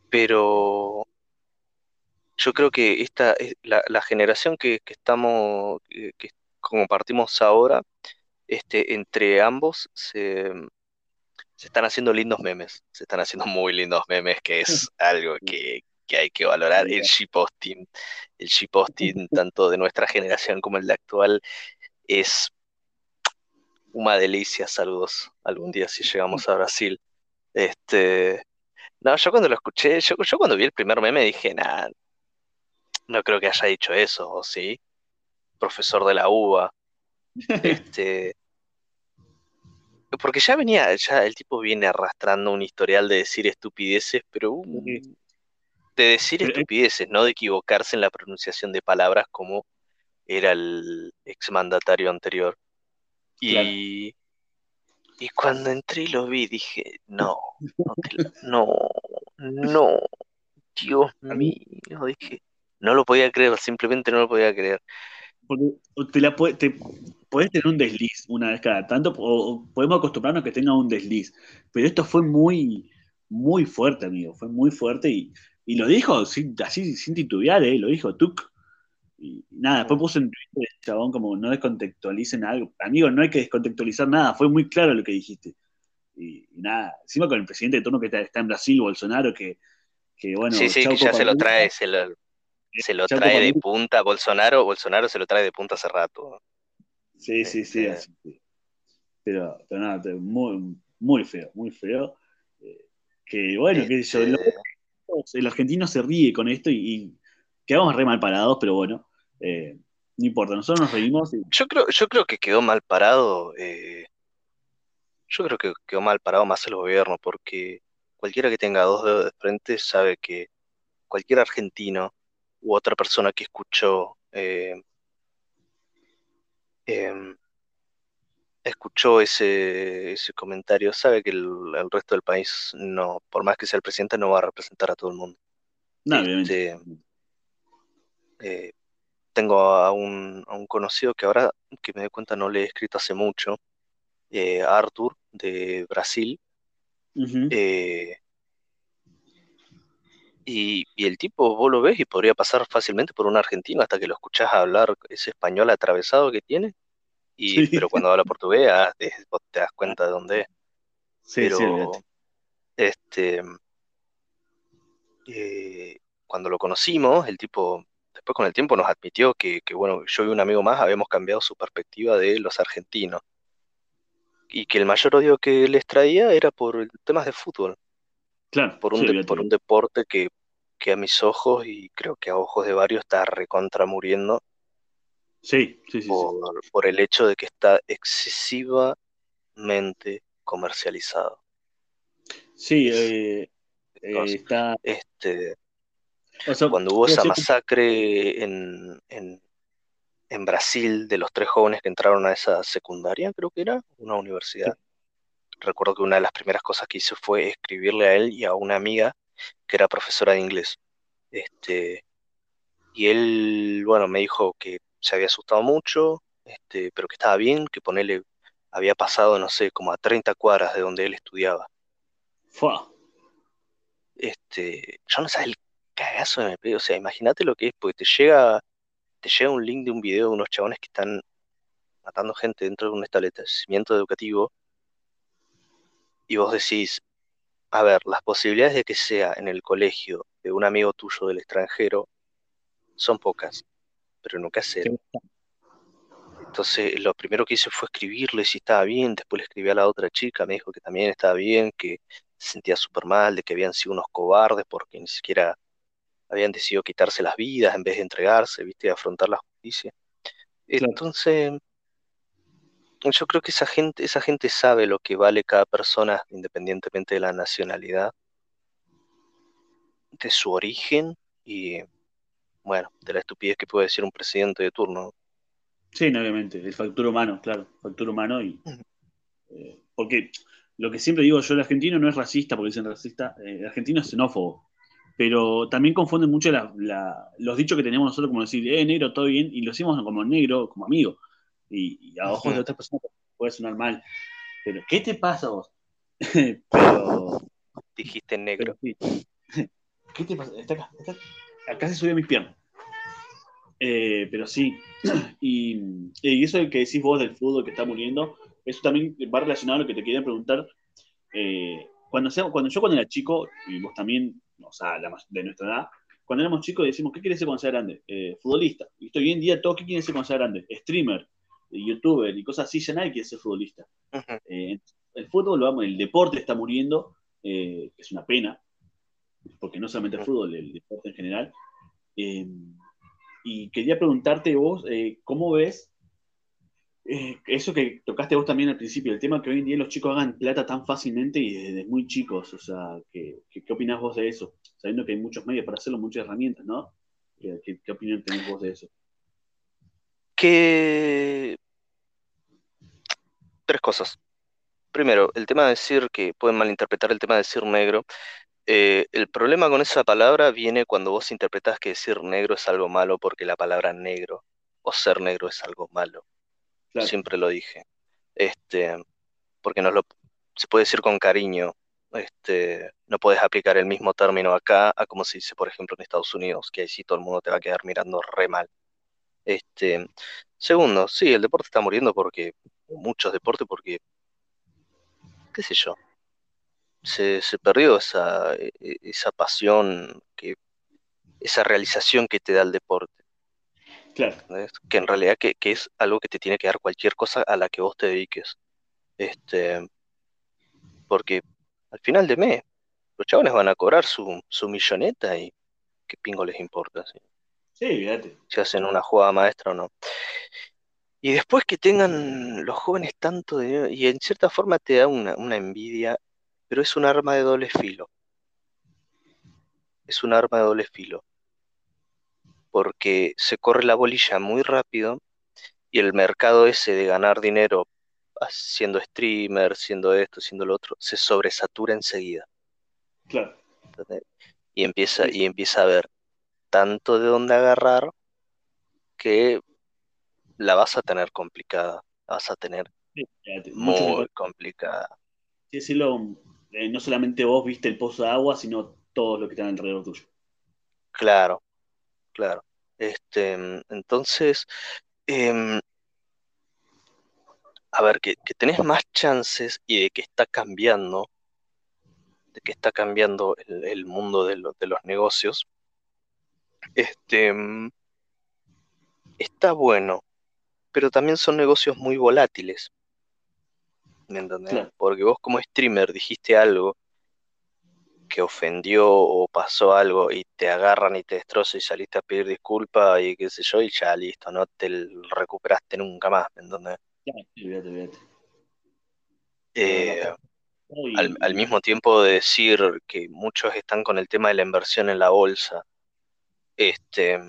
Speaker 2: pero yo creo que esta, la, la generación que, estamos, que, que compartimos ahora, este, entre ambos se, están haciendo lindos memes, se están haciendo <laughs> muy lindos memes, que es <laughs> algo que, hay que valorar. El shitposting, el shitposting <laughs> tanto de nuestra generación como el de actual es una delicia. Saludos algún día si llegamos a Brasil. Este, no, yo cuando lo escuché, yo, yo cuando vi el primer meme dije, nada, no creo que haya dicho eso, ¿o sí? Profesor de la UBA. <laughs> Este, porque ya venía, ya el tipo viene arrastrando un historial de decir estupideces, pero de decir estupideces, no de equivocarse en la pronunciación de palabras como era el exmandatario anterior. Y, y cuando entré y lo vi, dije, no, no, no, Dios mío, dije, no lo podía creer, simplemente no lo podía creer.
Speaker 1: Porque te, la puede, te puedes tener un desliz una vez cada tanto, o, podemos acostumbrarnos a que tenga un desliz. Pero esto fue muy, muy fuerte, amigo. Fue muy fuerte y, lo dijo así sin titubear, ¿eh? lo dijo Tuk. Y nada, después puso en Twitter el chabón como no descontextualicen algo. Amigo, no hay que descontextualizar nada, fue muy claro lo que dijiste. Y, nada, encima con el presidente de turno que está, en Brasil, Bolsonaro, que, que bueno.
Speaker 2: Sí, sí, que ya se lo trae, se lo, se lo trae de punta. Bolsonaro, Bolsonaro se lo trae de punta hace rato.
Speaker 1: Sí, sí, sí, este, Pero, pero nada, muy, muy feo, muy feo. Eh, que bueno, que yo, este el argentino se ríe con esto y, quedamos re mal parados, pero bueno, eh, no importa, nosotros nos reímos.
Speaker 2: Yo, creo, yo creo que quedó mal parado, eh, yo creo que quedó mal parado más el gobierno, porque cualquiera que tenga dos dedos de frente sabe que cualquier argentino u otra persona que escuchó eh, em, escuchó ese, ese comentario sabe que el, resto del país no, por más que sea el presidente, no va a representar a todo el mundo.
Speaker 1: No, este,
Speaker 2: eh, tengo a un, a un, conocido que ahora, que me doy cuenta, no le he escrito hace mucho, eh, Arthur, de Brasil. Y, el tipo, vos lo ves y podría pasar fácilmente por un argentino hasta que lo escuchás hablar ese español atravesado que tiene. Y,
Speaker 1: Sí.
Speaker 2: Pero cuando habla portugués, ah, te, vos te das cuenta de dónde es.
Speaker 1: Sí,
Speaker 2: Pero
Speaker 1: sí,
Speaker 2: este, eh, cuando lo conocimos, el tipo, después con el tiempo nos admitió que, que, bueno, yo y un amigo más habíamos cambiado su perspectiva de los argentinos. Y que el mayor odio que les traía era por temas de fútbol.
Speaker 1: Claro,
Speaker 2: por
Speaker 1: sí,
Speaker 2: un, de- por un deporte que, que a mis ojos y creo que a ojos de varios está recontra muriendo
Speaker 1: Sí, sí, sí, sí.
Speaker 2: por, el hecho de que está excesivamente comercializado.
Speaker 1: Sí, eh, eh,
Speaker 2: entonces,
Speaker 1: está.
Speaker 2: este,
Speaker 1: O sea,
Speaker 2: cuando hubo esa masacre en, en, en Brasil de los tres jóvenes que entraron a esa secundaria, creo que era, una universidad, recuerdo que una de las primeras cosas que hice fue escribirle a él y a una amiga que era profesora de inglés. Este, y él, bueno, me dijo que se había asustado mucho, este, pero que estaba bien, que ponele, había pasado, no sé, como a 30 cuadras de donde él estudiaba.
Speaker 1: Fua.
Speaker 2: Este, yo no sé el cagazo que me pegué, o sea, imagínate lo que es, porque te llega, te llega un link de un video de unos chabones que están matando gente dentro de un establecimiento educativo y vos decís, a ver, las posibilidades de que sea en el colegio de un amigo tuyo del extranjero son pocas, pero nunca cero. Entonces, lo primero que hice fue escribirle si estaba bien, después le escribí a la otra chica, me dijo que también estaba bien, que se sentía súper mal, de que habían sido unos cobardes porque ni siquiera habían decidido quitarse las vidas en vez de entregarse, viste, y afrontar la justicia. Entonces, yo creo que esa gente, esa gente sabe lo que vale cada persona, independientemente de la nacionalidad, de su origen y, bueno, de la estupidez que puede decir un presidente de turno.
Speaker 1: Sí, obviamente. El factor humano, claro. Factor humano y. Eh, porque lo que siempre digo yo, el argentino no es racista, porque dicen racista, eh, el argentino es xenófobo. Pero también confunden mucho la- la- los dichos que tenemos nosotros, como decir, eh, negro, todo bien, y lo decimos como negro, como amigo. Y, y a ojos de otras personas puede sonar mal. Pero, ¿qué te pasa vos? <laughs> pero,
Speaker 2: Dijiste negro.
Speaker 1: pero sí. <laughs> ¿Qué te pasa? Está acá, está acá. Acá se subió a mis piernas. Eh, pero sí, <clears throat> y, y eso que decís vos del fútbol que está muriendo, eso también va relacionado a lo que te quería preguntar. Eh, cuando, sea- cuando yo cuando era chico, y vos también, o sea, la de nuestra edad, cuando éramos chicos decimos, ¿qué quieres ser cuando sea grande? Eh, futbolista. Y hoy en día, todo, ¿qué quiere ser cuando sea grande? Streamer, eh, youtuber y cosas así, ya nadie quiere ser futbolista. Eh, el fútbol, vamos, el deporte está muriendo, eh, es una pena, porque no solamente el fútbol, el deporte en general. Y quería preguntarte vos, ¿cómo ves eh, eso que tocaste vos también al principio, el tema que hoy en día los chicos hagan plata tan fácilmente y desde muy chicos? O sea, ¿qué, qué, qué opinás vos de eso? Sabiendo que hay muchos medios para hacerlo, muchas herramientas, ¿no? ¿Qué, qué, qué opinión tenés vos de eso?
Speaker 2: Que tres cosas. Primero, el tema de decir que pueden malinterpretar el tema de decir negro. Eh, el problema con esa palabra viene cuando vos interpretás que decir negro es algo malo porque la palabra negro o ser negro es algo malo. Siempre lo dije. Este, porque no lo, se puede decir con cariño. Este, no puedes aplicar el mismo término acá a como se dice, por ejemplo, en Estados Unidos, que ahí sí todo el mundo te va a quedar mirando re mal. Este, segundo, sí, el deporte está muriendo porque, muchos deportes, porque, qué sé yo, se, se perdió esa, e- e- esa pasión, que, esa realización que te da el deporte,
Speaker 1: claro.
Speaker 2: Que en realidad que, que es algo que te tiene que dar cualquier cosa a la que vos te dediques. Este, porque al final de mes, los chabones van a cobrar su, su milloneta y qué pingo les importa, ¿sí?
Speaker 1: sí, fíjate.
Speaker 2: si hacen una jugada maestra o no. Y después que tengan los jóvenes tanto dinero, y en cierta forma te da una, una envidia, pero es un arma de doble filo. Es un arma de doble filo, porque se corre la bolilla muy rápido y el mercado ese de ganar dinero siendo streamer, siendo esto, siendo lo otro, se sobresatura enseguida.
Speaker 1: Claro.
Speaker 2: ¿entendés? Y empieza,
Speaker 1: Sí,
Speaker 2: y empieza a haber tanto de dónde agarrar que la vas a tener complicada, la vas a tener
Speaker 1: Sí, fíjate. Mucho
Speaker 2: muy complicada.
Speaker 1: Sí, eh, no solamente vos viste el pozo de agua, sino todos los que están alrededor tuyo.
Speaker 2: Claro, claro. Este, entonces, em, a ver, que, que tenés más chances y de que está cambiando, de que está cambiando el, el mundo de, lo- de los negocios, este, mm, está bueno, pero también son negocios muy volátiles, ¿me entendés?
Speaker 1: Claro.
Speaker 2: Porque vos como streamer dijiste algo que ofendió o pasó algo y te agarran y te destrozan y saliste a pedir disculpas y qué sé yo, y ya listo, no te recuperaste nunca más, ¿me
Speaker 1: sí, olvídate, olvídate.
Speaker 2: Eh, al, al mismo tiempo de decir que muchos están con el tema de la inversión en la bolsa, este,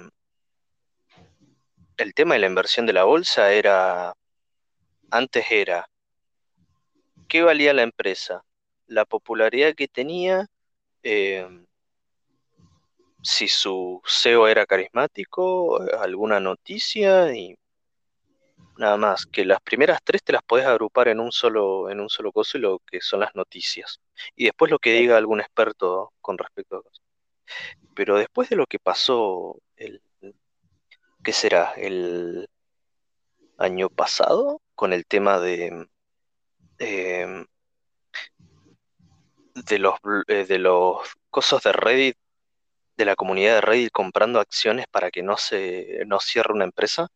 Speaker 2: el tema de la inversión de la bolsa era, antes era, ¿qué valía la empresa? La popularidad que tenía, eh, si su CEO era carismático, alguna noticia y nada más. Que las primeras tres te las podés agrupar en un solo, en un solo coso y lo que son las noticias. Y después lo que diga algún experto con respecto a cosas. Pero después de lo que pasó el, ¿qué será? El año pasado con el tema de eh, de los eh, de los cosas de Reddit, de la comunidad de Reddit comprando acciones para que no se no cierre una empresa.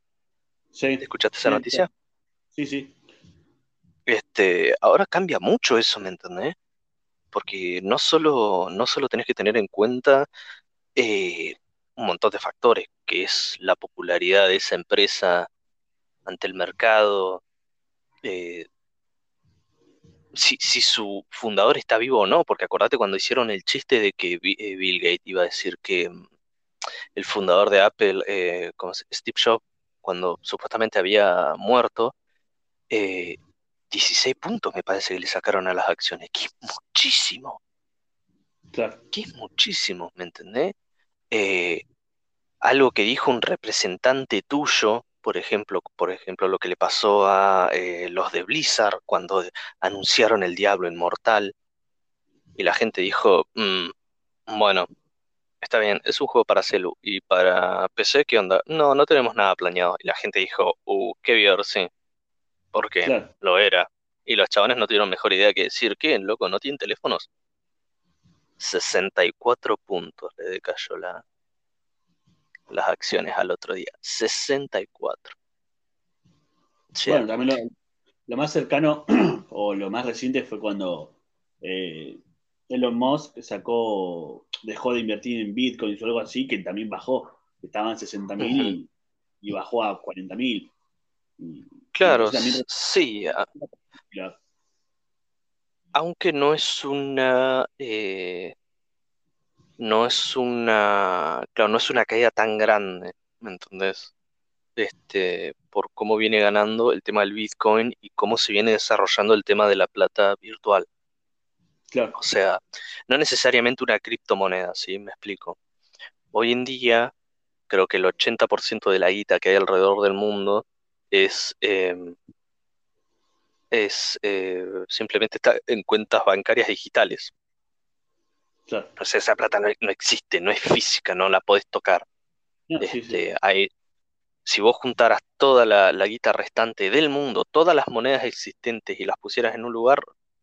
Speaker 1: Sí,
Speaker 2: ¿Escuchaste esa
Speaker 1: sí,
Speaker 2: noticia?
Speaker 1: sí, sí.
Speaker 2: Este, ahora cambia mucho eso, ¿me entendés? Porque no solo, no solo tenés que tener en cuenta eh, un montón de factores, que es la popularidad de esa empresa ante el mercado, eh, si, si su fundador está vivo o no, porque acordate cuando hicieron el chiste de que eh, Bill Gates iba a decir que mm, el fundador de Apple, eh, ¿cómo se- Steve Jobs, cuando supuestamente había muerto, eh, 16 puntos me parece que le sacaron a las acciones, que es muchísimo,
Speaker 1: Claro.
Speaker 2: que es muchísimo, ¿me entendés? Eh, algo que dijo un representante tuyo, por ejemplo, por ejemplo, lo que le pasó a eh, los de Blizzard cuando anunciaron el Diablo Inmortal y la gente dijo, "Mm, bueno, está bien, es un juego para celu y para PC, ¿qué onda? No, no tenemos nada planeado. Y la gente dijo, uh, qué bien, sí, porque
Speaker 1: Claro.
Speaker 2: lo era. Y los chabones no tuvieron mejor idea que decir, ¿qué, loco? ¿No tienen teléfonos? 64 puntos le decayó la, las acciones al otro día. 64. Sí,
Speaker 1: Bueno, también lo, lo más cercano <clears throat> o lo más reciente fue cuando eh, Elon Musk sacó, dejó de invertir en Bitcoin o algo así, que también bajó. Estaban 60 mil y, y bajó a 40 mil.
Speaker 2: claro,
Speaker 1: también-
Speaker 2: sí, a- aunque no es una, eh, no es una, claro, no es una caída tan grande, ¿me entendés? Este, por cómo viene ganando el tema del Bitcoin y cómo se viene desarrollando el tema de la plata virtual.
Speaker 1: Claro,
Speaker 2: O sea, no necesariamente una criptomoneda, ¿sí? Me explico. Hoy en día, creo que el 80% de la guita que hay alrededor del mundo es, eh, es eh, simplemente está en cuentas bancarias digitales.
Speaker 1: Claro.
Speaker 2: O sea, esa plata no, no existe, no es física, no la podés tocar.
Speaker 1: No, sí, sí.
Speaker 2: Este, hay, si vos juntaras toda la, la guita restante del mundo, todas las monedas existentes y las pusieras en un lugar,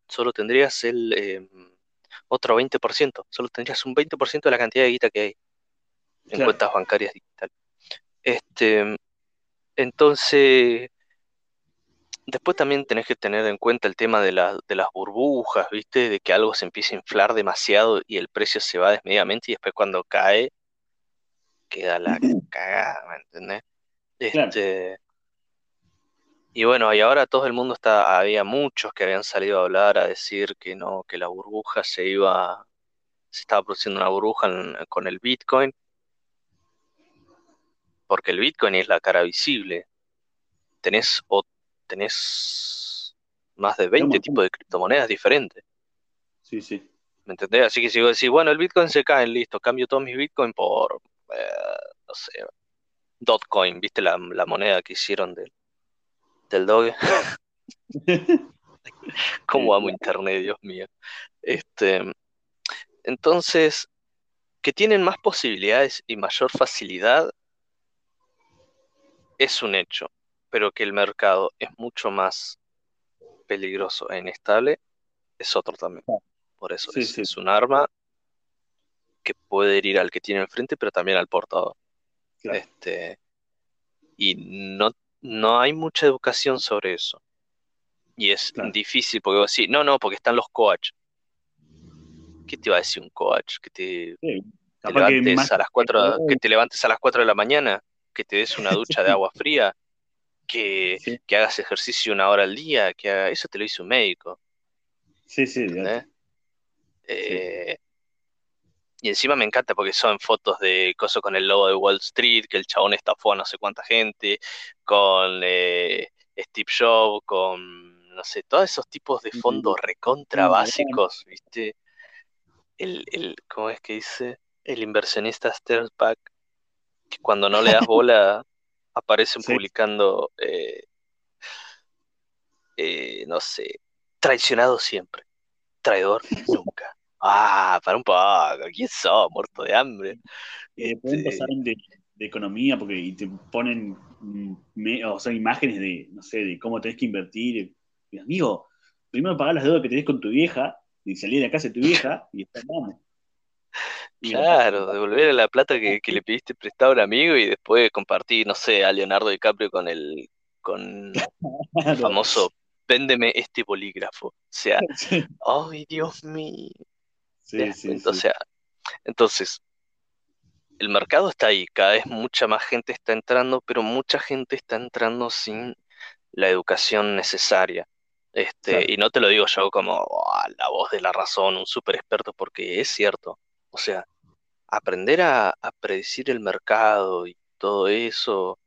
Speaker 2: solo tendrías el eh, otro 20%, solo tendrías un 20% de la cantidad de guita que hay en
Speaker 1: Claro.
Speaker 2: cuentas bancarias digitales. Este, entonces, después también tenés que tener en cuenta el tema de, la- de las burbujas, ¿viste? De que algo se empieza a inflar demasiado y el precio se va desmedidamente y después cuando cae, queda la <clears throat> cagada, ¿me entendés?
Speaker 1: Claro.
Speaker 2: Este, y bueno, y ahora todo el mundo está, había muchos que habían salido a hablar, a decir que no, que la burbuja se iba, se estaba produciendo una burbuja en- con el Bitcoin, porque el Bitcoin es la cara visible. Tenés, o, tenés más de 20
Speaker 1: montón.
Speaker 2: tipos de criptomonedas diferentes,
Speaker 1: Sí, sí.
Speaker 2: ¿me entendés? Así que si vos decís, bueno, el Bitcoin se cae, listo, cambio todos mis Bitcoin por, eh, no sé, Dotcoin, ¿viste la, la moneda que hicieron del, del Doge? <laughs> ¿Cómo amo internet, Dios mío? Este, entonces, que tienen más posibilidades y mayor facilidad es un hecho, pero que el mercado es mucho más peligroso e inestable es otro también. Por eso
Speaker 1: Sí,
Speaker 2: es,
Speaker 1: sí.
Speaker 2: es un arma que puede herir al que tiene enfrente, pero también al portador.
Speaker 1: Claro.
Speaker 2: Este, y no, no hay mucha educación sobre eso. Y es
Speaker 1: Claro.
Speaker 2: difícil porque vos decís, no, no, porque están los coach. ¿Qué te va a decir un coach? Que te,
Speaker 1: Sí,
Speaker 2: te
Speaker 1: capaz que
Speaker 2: levantes a las cuatro, que te levantes a las 4 de la mañana, que te des una ducha de agua fría, que,
Speaker 1: Sí.
Speaker 2: que hagas ejercicio una hora al día, que haga- eso te lo dice un médico,
Speaker 1: Sí, sí.
Speaker 2: Eh, y encima me encanta porque son fotos de cosas con el logo de Wall Street, que el chabón estafó a no sé cuánta gente, con eh, Steve Jobs, con, no sé, todos esos tipos de fondos recontra básicos, ¿viste? El, el, ¿cómo es que dice? El inversionista Sterpak, que cuando no le das bola, aparecen
Speaker 1: Sí.
Speaker 2: publicando, eh, eh, no sé, traicionado siempre, traidor nunca. Ah, para un poco, ¿quién sos? Muerto de hambre.
Speaker 1: Y después
Speaker 2: Este,
Speaker 1: pasaron de, de economía porque y te ponen mm, me- o sea, imágenes de, no sé, de cómo tenés que invertir. Y, amigo, primero pagás las deudas que tenés con tu vieja y salí de la casa de tu vieja y después vamos.
Speaker 2: Claro, devolver la plata que, que le pediste prestado a un amigo y después compartir, no sé, a Leonardo DiCaprio con el con el <laughs> famoso véndeme este bolígrafo. O sea, <laughs>
Speaker 1: Sí,
Speaker 2: ay Dios mío. ¿te
Speaker 1: sí, sí?
Speaker 2: O sea, entonces, el mercado está ahí, cada vez mucha más gente está entrando, pero mucha gente está entrando sin la educación necesaria. Este,
Speaker 1: Claro.
Speaker 2: y no te lo digo yo como "Oh, la voz de la razón, un super experto, porque es cierto. O sea, aprender a, a predecir el mercado y todo eso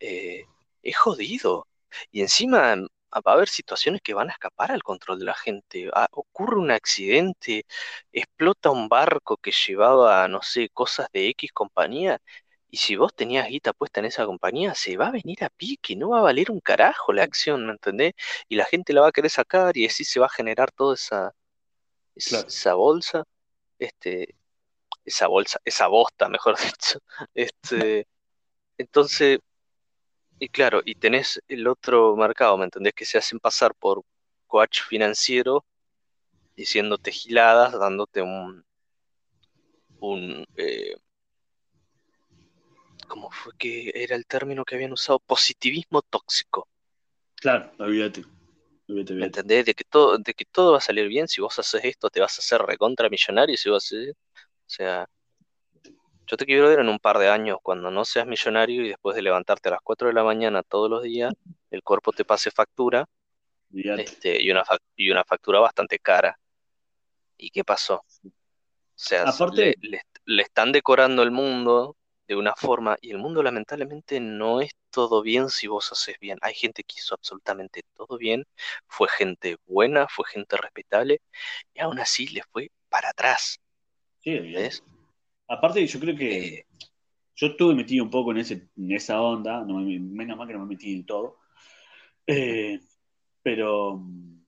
Speaker 2: eh, es jodido. Y encima mm, va a haber situaciones que van a escapar al control de la gente. Ah, ocurre un accidente, explota un barco que llevaba, no sé, cosas de X compañía. Y si vos tenías guita puesta en esa compañía, se va a venir a pique, no va a valer un carajo la acción, ¿me entendés? Y la gente la va a querer sacar y así se va a generar toda esa,
Speaker 1: Claro.
Speaker 2: esa bolsa, este, esa bolsa, esa bosta, <laughs> mejor dicho. Este, entonces, y claro, y tenés el otro mercado, ¿me entendés? Que se hacen pasar por coach financiero, diciéndote giladas, dándote un, un eh, ¿cómo fue que era el término que habían usado? Positivismo tóxico.
Speaker 1: Claro, olvídate. Olvídate,
Speaker 2: ¿Me
Speaker 1: olvídate.
Speaker 2: entendés? De que todo, de que todo va a salir bien, si vos haces esto, te vas a hacer recontra millonario, si vos haces, o sea, yo te quiero ver en un par de años cuando no seas millonario y después de levantarte a las 4 de la mañana todos los días, el cuerpo te pase factura, este, y una, y una factura bastante cara. ¿Y qué pasó? O sea,
Speaker 1: Aparte-
Speaker 2: le, le- le están decorando el mundo de una forma y el mundo lamentablemente no es todo bien si vos haces bien. Hay gente que hizo absolutamente todo bien, fue gente buena, fue gente respetable y aún así le fue para atrás.
Speaker 1: Sí.
Speaker 2: ¿Ves?
Speaker 1: Aparte, yo creo que
Speaker 2: Eh,
Speaker 1: yo estuve metido un poco en, ese, en esa onda, no me- menos mal que no me metí en todo. Eh, pero mm,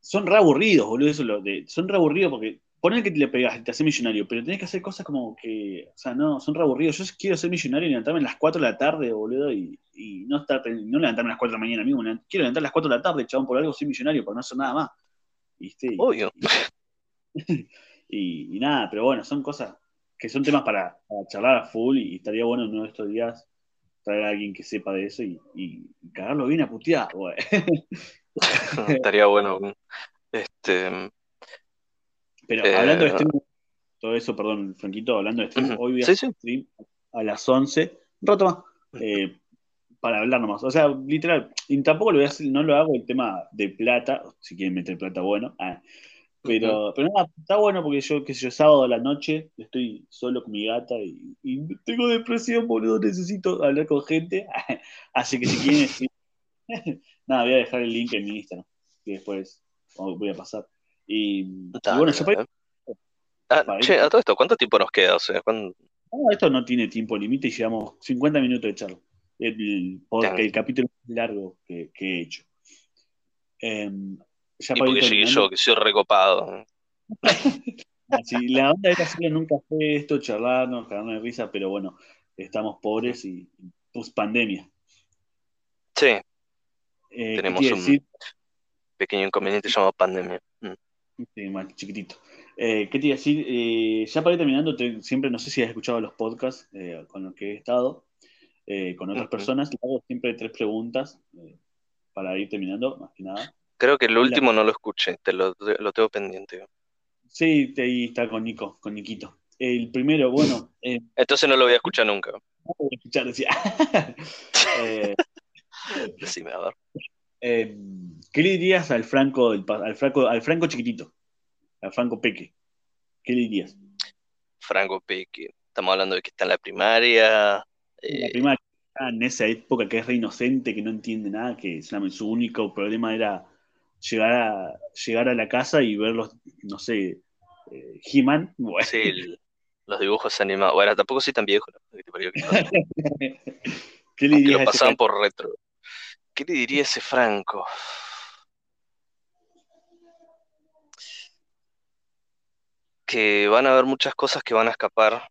Speaker 1: son re aburridos, boludo, eso lo de, son re aburridos porque ponen que te le pegas y te haces millonario, pero tenés que hacer cosas como que, o sea, no, son re aburridos. Yo quiero ser millonario y levantarme a las 4 de la tarde, boludo, y, y no estar, no levantarme a las 4 de la mañana mismo, quiero levantar a las 4 de la tarde, chabón, por algo soy millonario, por no hacer nada más. ¿Viste? Y-
Speaker 2: obvio. <laughs>
Speaker 1: y, y nada, pero bueno, son cosas que son temas para, para charlar a full y, estaría bueno en uno de estos días traer a alguien que sepa de eso y, y cagarlo bien a putear, güey. <laughs>
Speaker 2: Estaría bueno. Este,
Speaker 1: Pero
Speaker 2: Eh,
Speaker 1: hablando de stream, todo eso, perdón, Franquito, hablando de stream, hoy voy a
Speaker 2: Sí,
Speaker 1: hacer
Speaker 2: sí.
Speaker 1: stream a las 11, un rato más, eh, para hablar nomás. O sea, literal, y tampoco lo voy a hacer, no lo hago el tema de plata, si quieren meter plata, bueno. ah, pero, pero nada, está bueno porque yo, qué sé yo, sábado a la noche estoy solo con mi gata y, y tengo depresión, boludo, necesito hablar con gente. Así que si quieren, <laughs> <laughs> nada, voy a dejar el link en mi Instagram, que después voy a pasar. Y, bueno, yo para-.
Speaker 2: Ah,
Speaker 1: para
Speaker 2: che, a todo esto, ¿cuánto tiempo nos queda? O sea, ¿cuán-
Speaker 1: no, esto no tiene tiempo límite y llevamos 50 minutos de charla. El, podcast, el capítulo largo que, que he hecho. Em, ya
Speaker 2: Y porque llegué yo, que soy recopado. <laughs>
Speaker 1: así, la onda era hacerlo en un café, esto, charlarnos, cagarnos de risa, pero bueno, estamos pobres y post pandemia.
Speaker 2: Sí,
Speaker 1: Eh, ¿qué
Speaker 2: Tenemos un-
Speaker 1: decir?
Speaker 2: pequeño inconveniente llamado pandemia.
Speaker 1: Sí, más chiquitito. Eh, ¿Qué te iba a decir? Eh, ya para ir terminando, siempre no sé si has escuchado los podcasts eh, con los que he estado, con otras personas, le hago siempre tres preguntas para ir terminando, más que nada.
Speaker 2: Creo que el último no lo escuché, te lo, lo tengo pendiente.
Speaker 1: Sí, ahí está con Nico, con Niquito. El primero, bueno.
Speaker 2: Entonces no lo voy a escuchar nunca. <laughs> No
Speaker 1: lo voy a escuchar, decía. <laughs> <laughs>
Speaker 2: Decime, a ver.
Speaker 1: Em, ¿Qué le dirías al Franco, al Franco, al Franco chiquitito? Al Franco Peque. ¿Qué le dirías?
Speaker 2: Franco Peque. Estamos hablando de que está en la primaria.
Speaker 1: En la eh, primaria, en esa época que es re inocente, que no entiende nada, que su único problema era llegar a, llegar a la casa y ver los, no sé, eh, He-Man.
Speaker 2: Sí, los dibujos animados. Bueno, tampoco soy tan viejo. <laughs>
Speaker 1: ¿Qué le dirías?
Speaker 2: lo pasaban por retro. ¿Qué le diría ese Franco? Que van a haber muchas cosas que van a escapar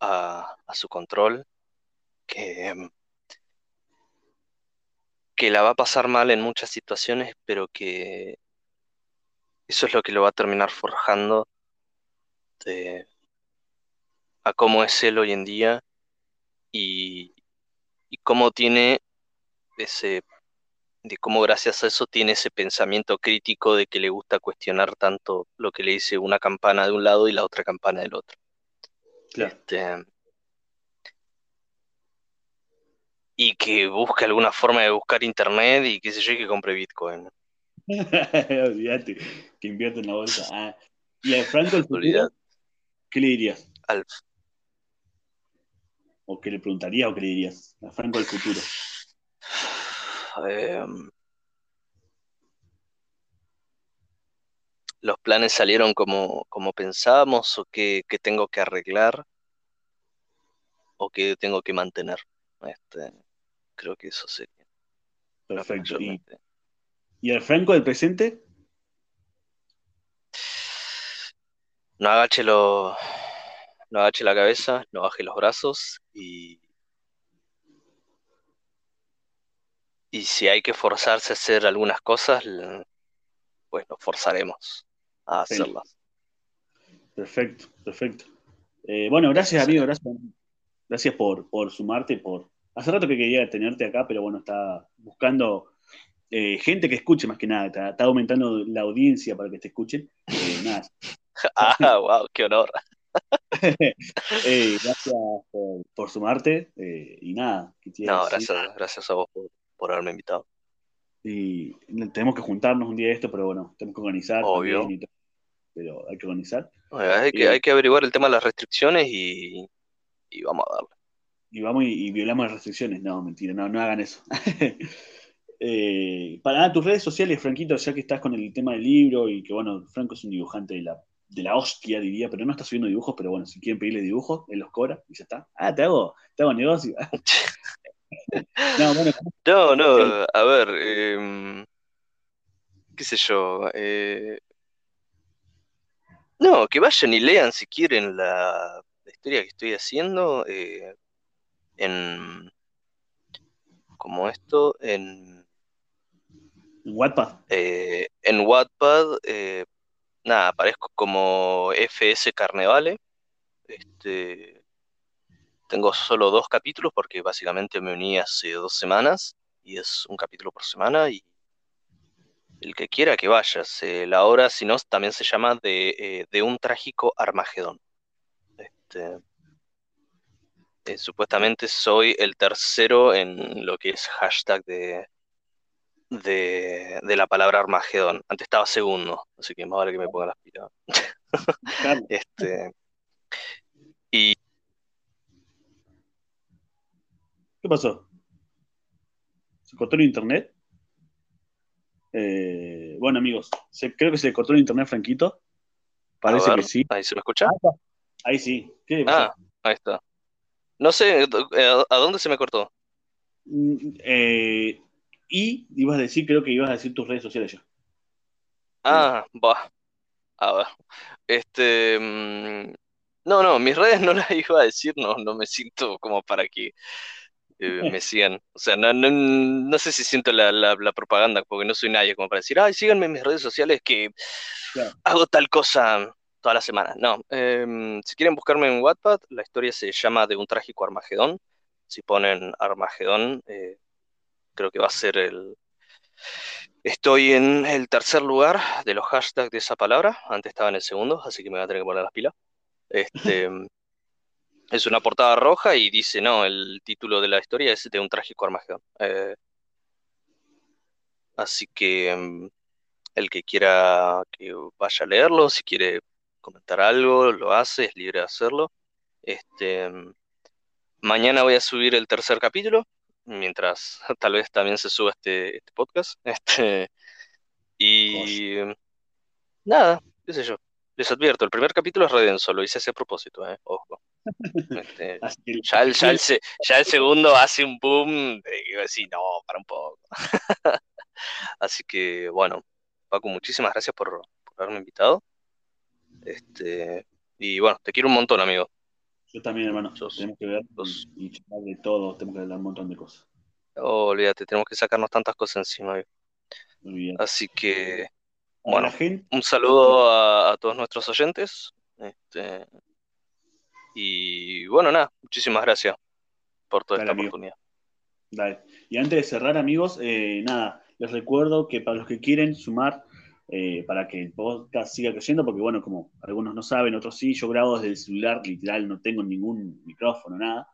Speaker 2: a, su control, que, la va a pasar mal en muchas situaciones, pero que eso es lo que lo va a terminar forjando a cómo es él hoy en día y cómo tiene ese, de cómo gracias a eso tiene ese pensamiento crítico de que le gusta cuestionar tanto lo que le dice una campana de un lado y la otra campana del otro. Este, y que busque alguna forma de buscar internet y qué sé yo, y que compre Bitcoin. <laughs>
Speaker 1: Olvídate, que invierte en la bolsa. <laughs> Ah, ¿Y al Franco el futuro, qué le dirías? ¿O qué le preguntaría o qué le dirías? A Franco el futuro.
Speaker 2: Em, los planes salieron como, como pensábamos o qué, tengo que arreglar o qué tengo que mantener. Este, creo que eso sería.
Speaker 1: Perfecto. ¿Y, el Franco del presente?
Speaker 2: No agache, lo, no agache la cabeza, no baje los brazos y Y si hay que forzarse a hacer algunas cosas, pues nos forzaremos a hacerlas.
Speaker 1: Perfecto, perfecto. Eh, bueno, gracias, amigo, gracias. Gracias por, por sumarte, por. Hace rato que quería tenerte acá, pero bueno, está buscando eh, gente que escuche más que nada. Está, aumentando la audiencia para que te escuchen. Eh, nada. <laughs>
Speaker 2: ah, wow, qué honor. <laughs>
Speaker 1: gracias por, sumarte y nada.
Speaker 2: No, gracias, gracias a vos por, por haberme invitado.
Speaker 1: Y tenemos que juntarnos un día de esto, pero bueno, tenemos que organizar.
Speaker 2: Obvio.
Speaker 1: pero hay que organizar.
Speaker 2: hay, que, hay que averiguar el tema de las restricciones y, vamos a darle.
Speaker 1: Y vamos y, violamos las restricciones. No, mentira, no, no hagan eso. <laughs> eh, para tus redes sociales, Franquito, ya que estás con el tema del libro y que bueno, Franco es un dibujante de la, de la hostia, diría, pero no está subiendo dibujos, pero bueno, si quieren pedirle dibujos, él los cobra y ya está. Ah, te hago, te hago negocio. <laughs> <laughs>
Speaker 2: No, no, <laughs> a ver, em, qué sé yo. Eh, no, que vayan y lean si quieren la, historia que estoy haciendo eh, en como esto en
Speaker 1: Wattpad.
Speaker 2: Eh, en Wattpad, nada, aparezco como FS Carnevale. Este, tengo solo dos capítulos porque básicamente me uní hace dos semanas y es un capítulo por semana y el que quiera que vaya. la obra, si no, también se llama de, eh, un trágico Armagedón. Este, eh, supuestamente soy el tercero en lo que es hashtag de, de, la palabra Armagedón. Antes estaba segundo, así que más vale que me ponga las pilas. <laughs> este, y
Speaker 1: ¿Qué pasó? ¿Se cortó el internet? Eh, bueno, amigos, creo que se cortó el internet, Franquito. Parece que sí.
Speaker 2: Ahí se me escucha.
Speaker 1: Ah, ahí sí.
Speaker 2: ¿Qué ah, ahí está. No sé, eh, ¿a dónde se me cortó?
Speaker 1: Mm, eh, y ibas a decir, creo que ibas a decir tus redes sociales ya.
Speaker 2: Ah, va. A ver. Este. Mm, no, no, mis redes no las <laughs> iba a decir, no, no me siento como para que <laughs> me sigan. O sea, no, no, sé si siento la, propaganda, porque no soy nadie como para decir, ay, síganme en mis redes sociales que hago tal cosa toda la semana. No, em, si quieren buscarme en Wattpad, la historia se llama De un trágico Armagedón. Si ponen Armagedón, eh, creo que va a ser el... Estoy en el tercer lugar de los hashtags de esa palabra. Antes estaba en el segundo, así que me voy a tener que poner las pilas. <laughs> Este, es una portada roja y dice, no, el título de la historia es de un trágico Armagedón. Eh, así que em, el que quiera que vaya a leerlo, si quiere comentar algo, lo hace, es libre de hacerlo. Este, mañana voy a subir el tercer capítulo, mientras <laughs> tal vez también se suba este, este podcast. <laughs> Este, y nada, qué sé yo. Les advierto, el primer capítulo es redenso, lo hice a ese propósito, eh, ojo. Este, <laughs> ya, el, <laughs> ya, el, segundo hace un boom de decir, no, para un poco. <laughs> Así que, bueno, Paco, muchísimas gracias por, haberme invitado. Este, y bueno, te quiero un montón, amigo.
Speaker 1: Yo también, hermano. tenemos que ver y, de todo, tenemos que hablar un montón de cosas.
Speaker 2: olvídate, tenemos que sacarnos tantas cosas encima. Así que, bueno, un saludo a, todos nuestros oyentes. Este, y bueno, nada, muchísimas gracias por toda esta oportunidad.
Speaker 1: Dale. Y antes de cerrar, amigos, eh, nada, les recuerdo que para los que quieren sumar eh, para que el podcast siga creciendo, porque bueno, como algunos no saben, otros sí, yo grabo desde el celular, literal, no tengo ningún micrófono, nada.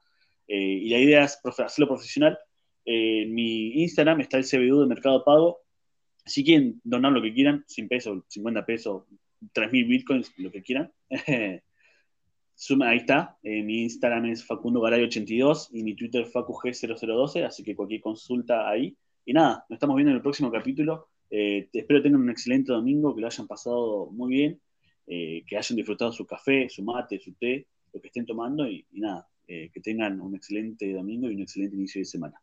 Speaker 1: Eh, y la idea es hacerlo profesional. en mi Instagram está el CBU de Mercado Pago. Si quieren donar lo que quieran, 100 pesos, 50 pesos, 3.000 bitcoins, lo que quieran. <laughs> Ahí está. Eh, mi Instagram es Facundo 82 y mi Twitter FacuG0012, así que cualquier consulta ahí. Y nada, nos estamos viendo en el próximo capítulo. Eh, espero tengan un excelente domingo, que lo hayan pasado muy bien, eh, que hayan disfrutado su café, su mate, su té, lo que estén tomando y, nada, que tengan un excelente domingo y un excelente inicio de semana.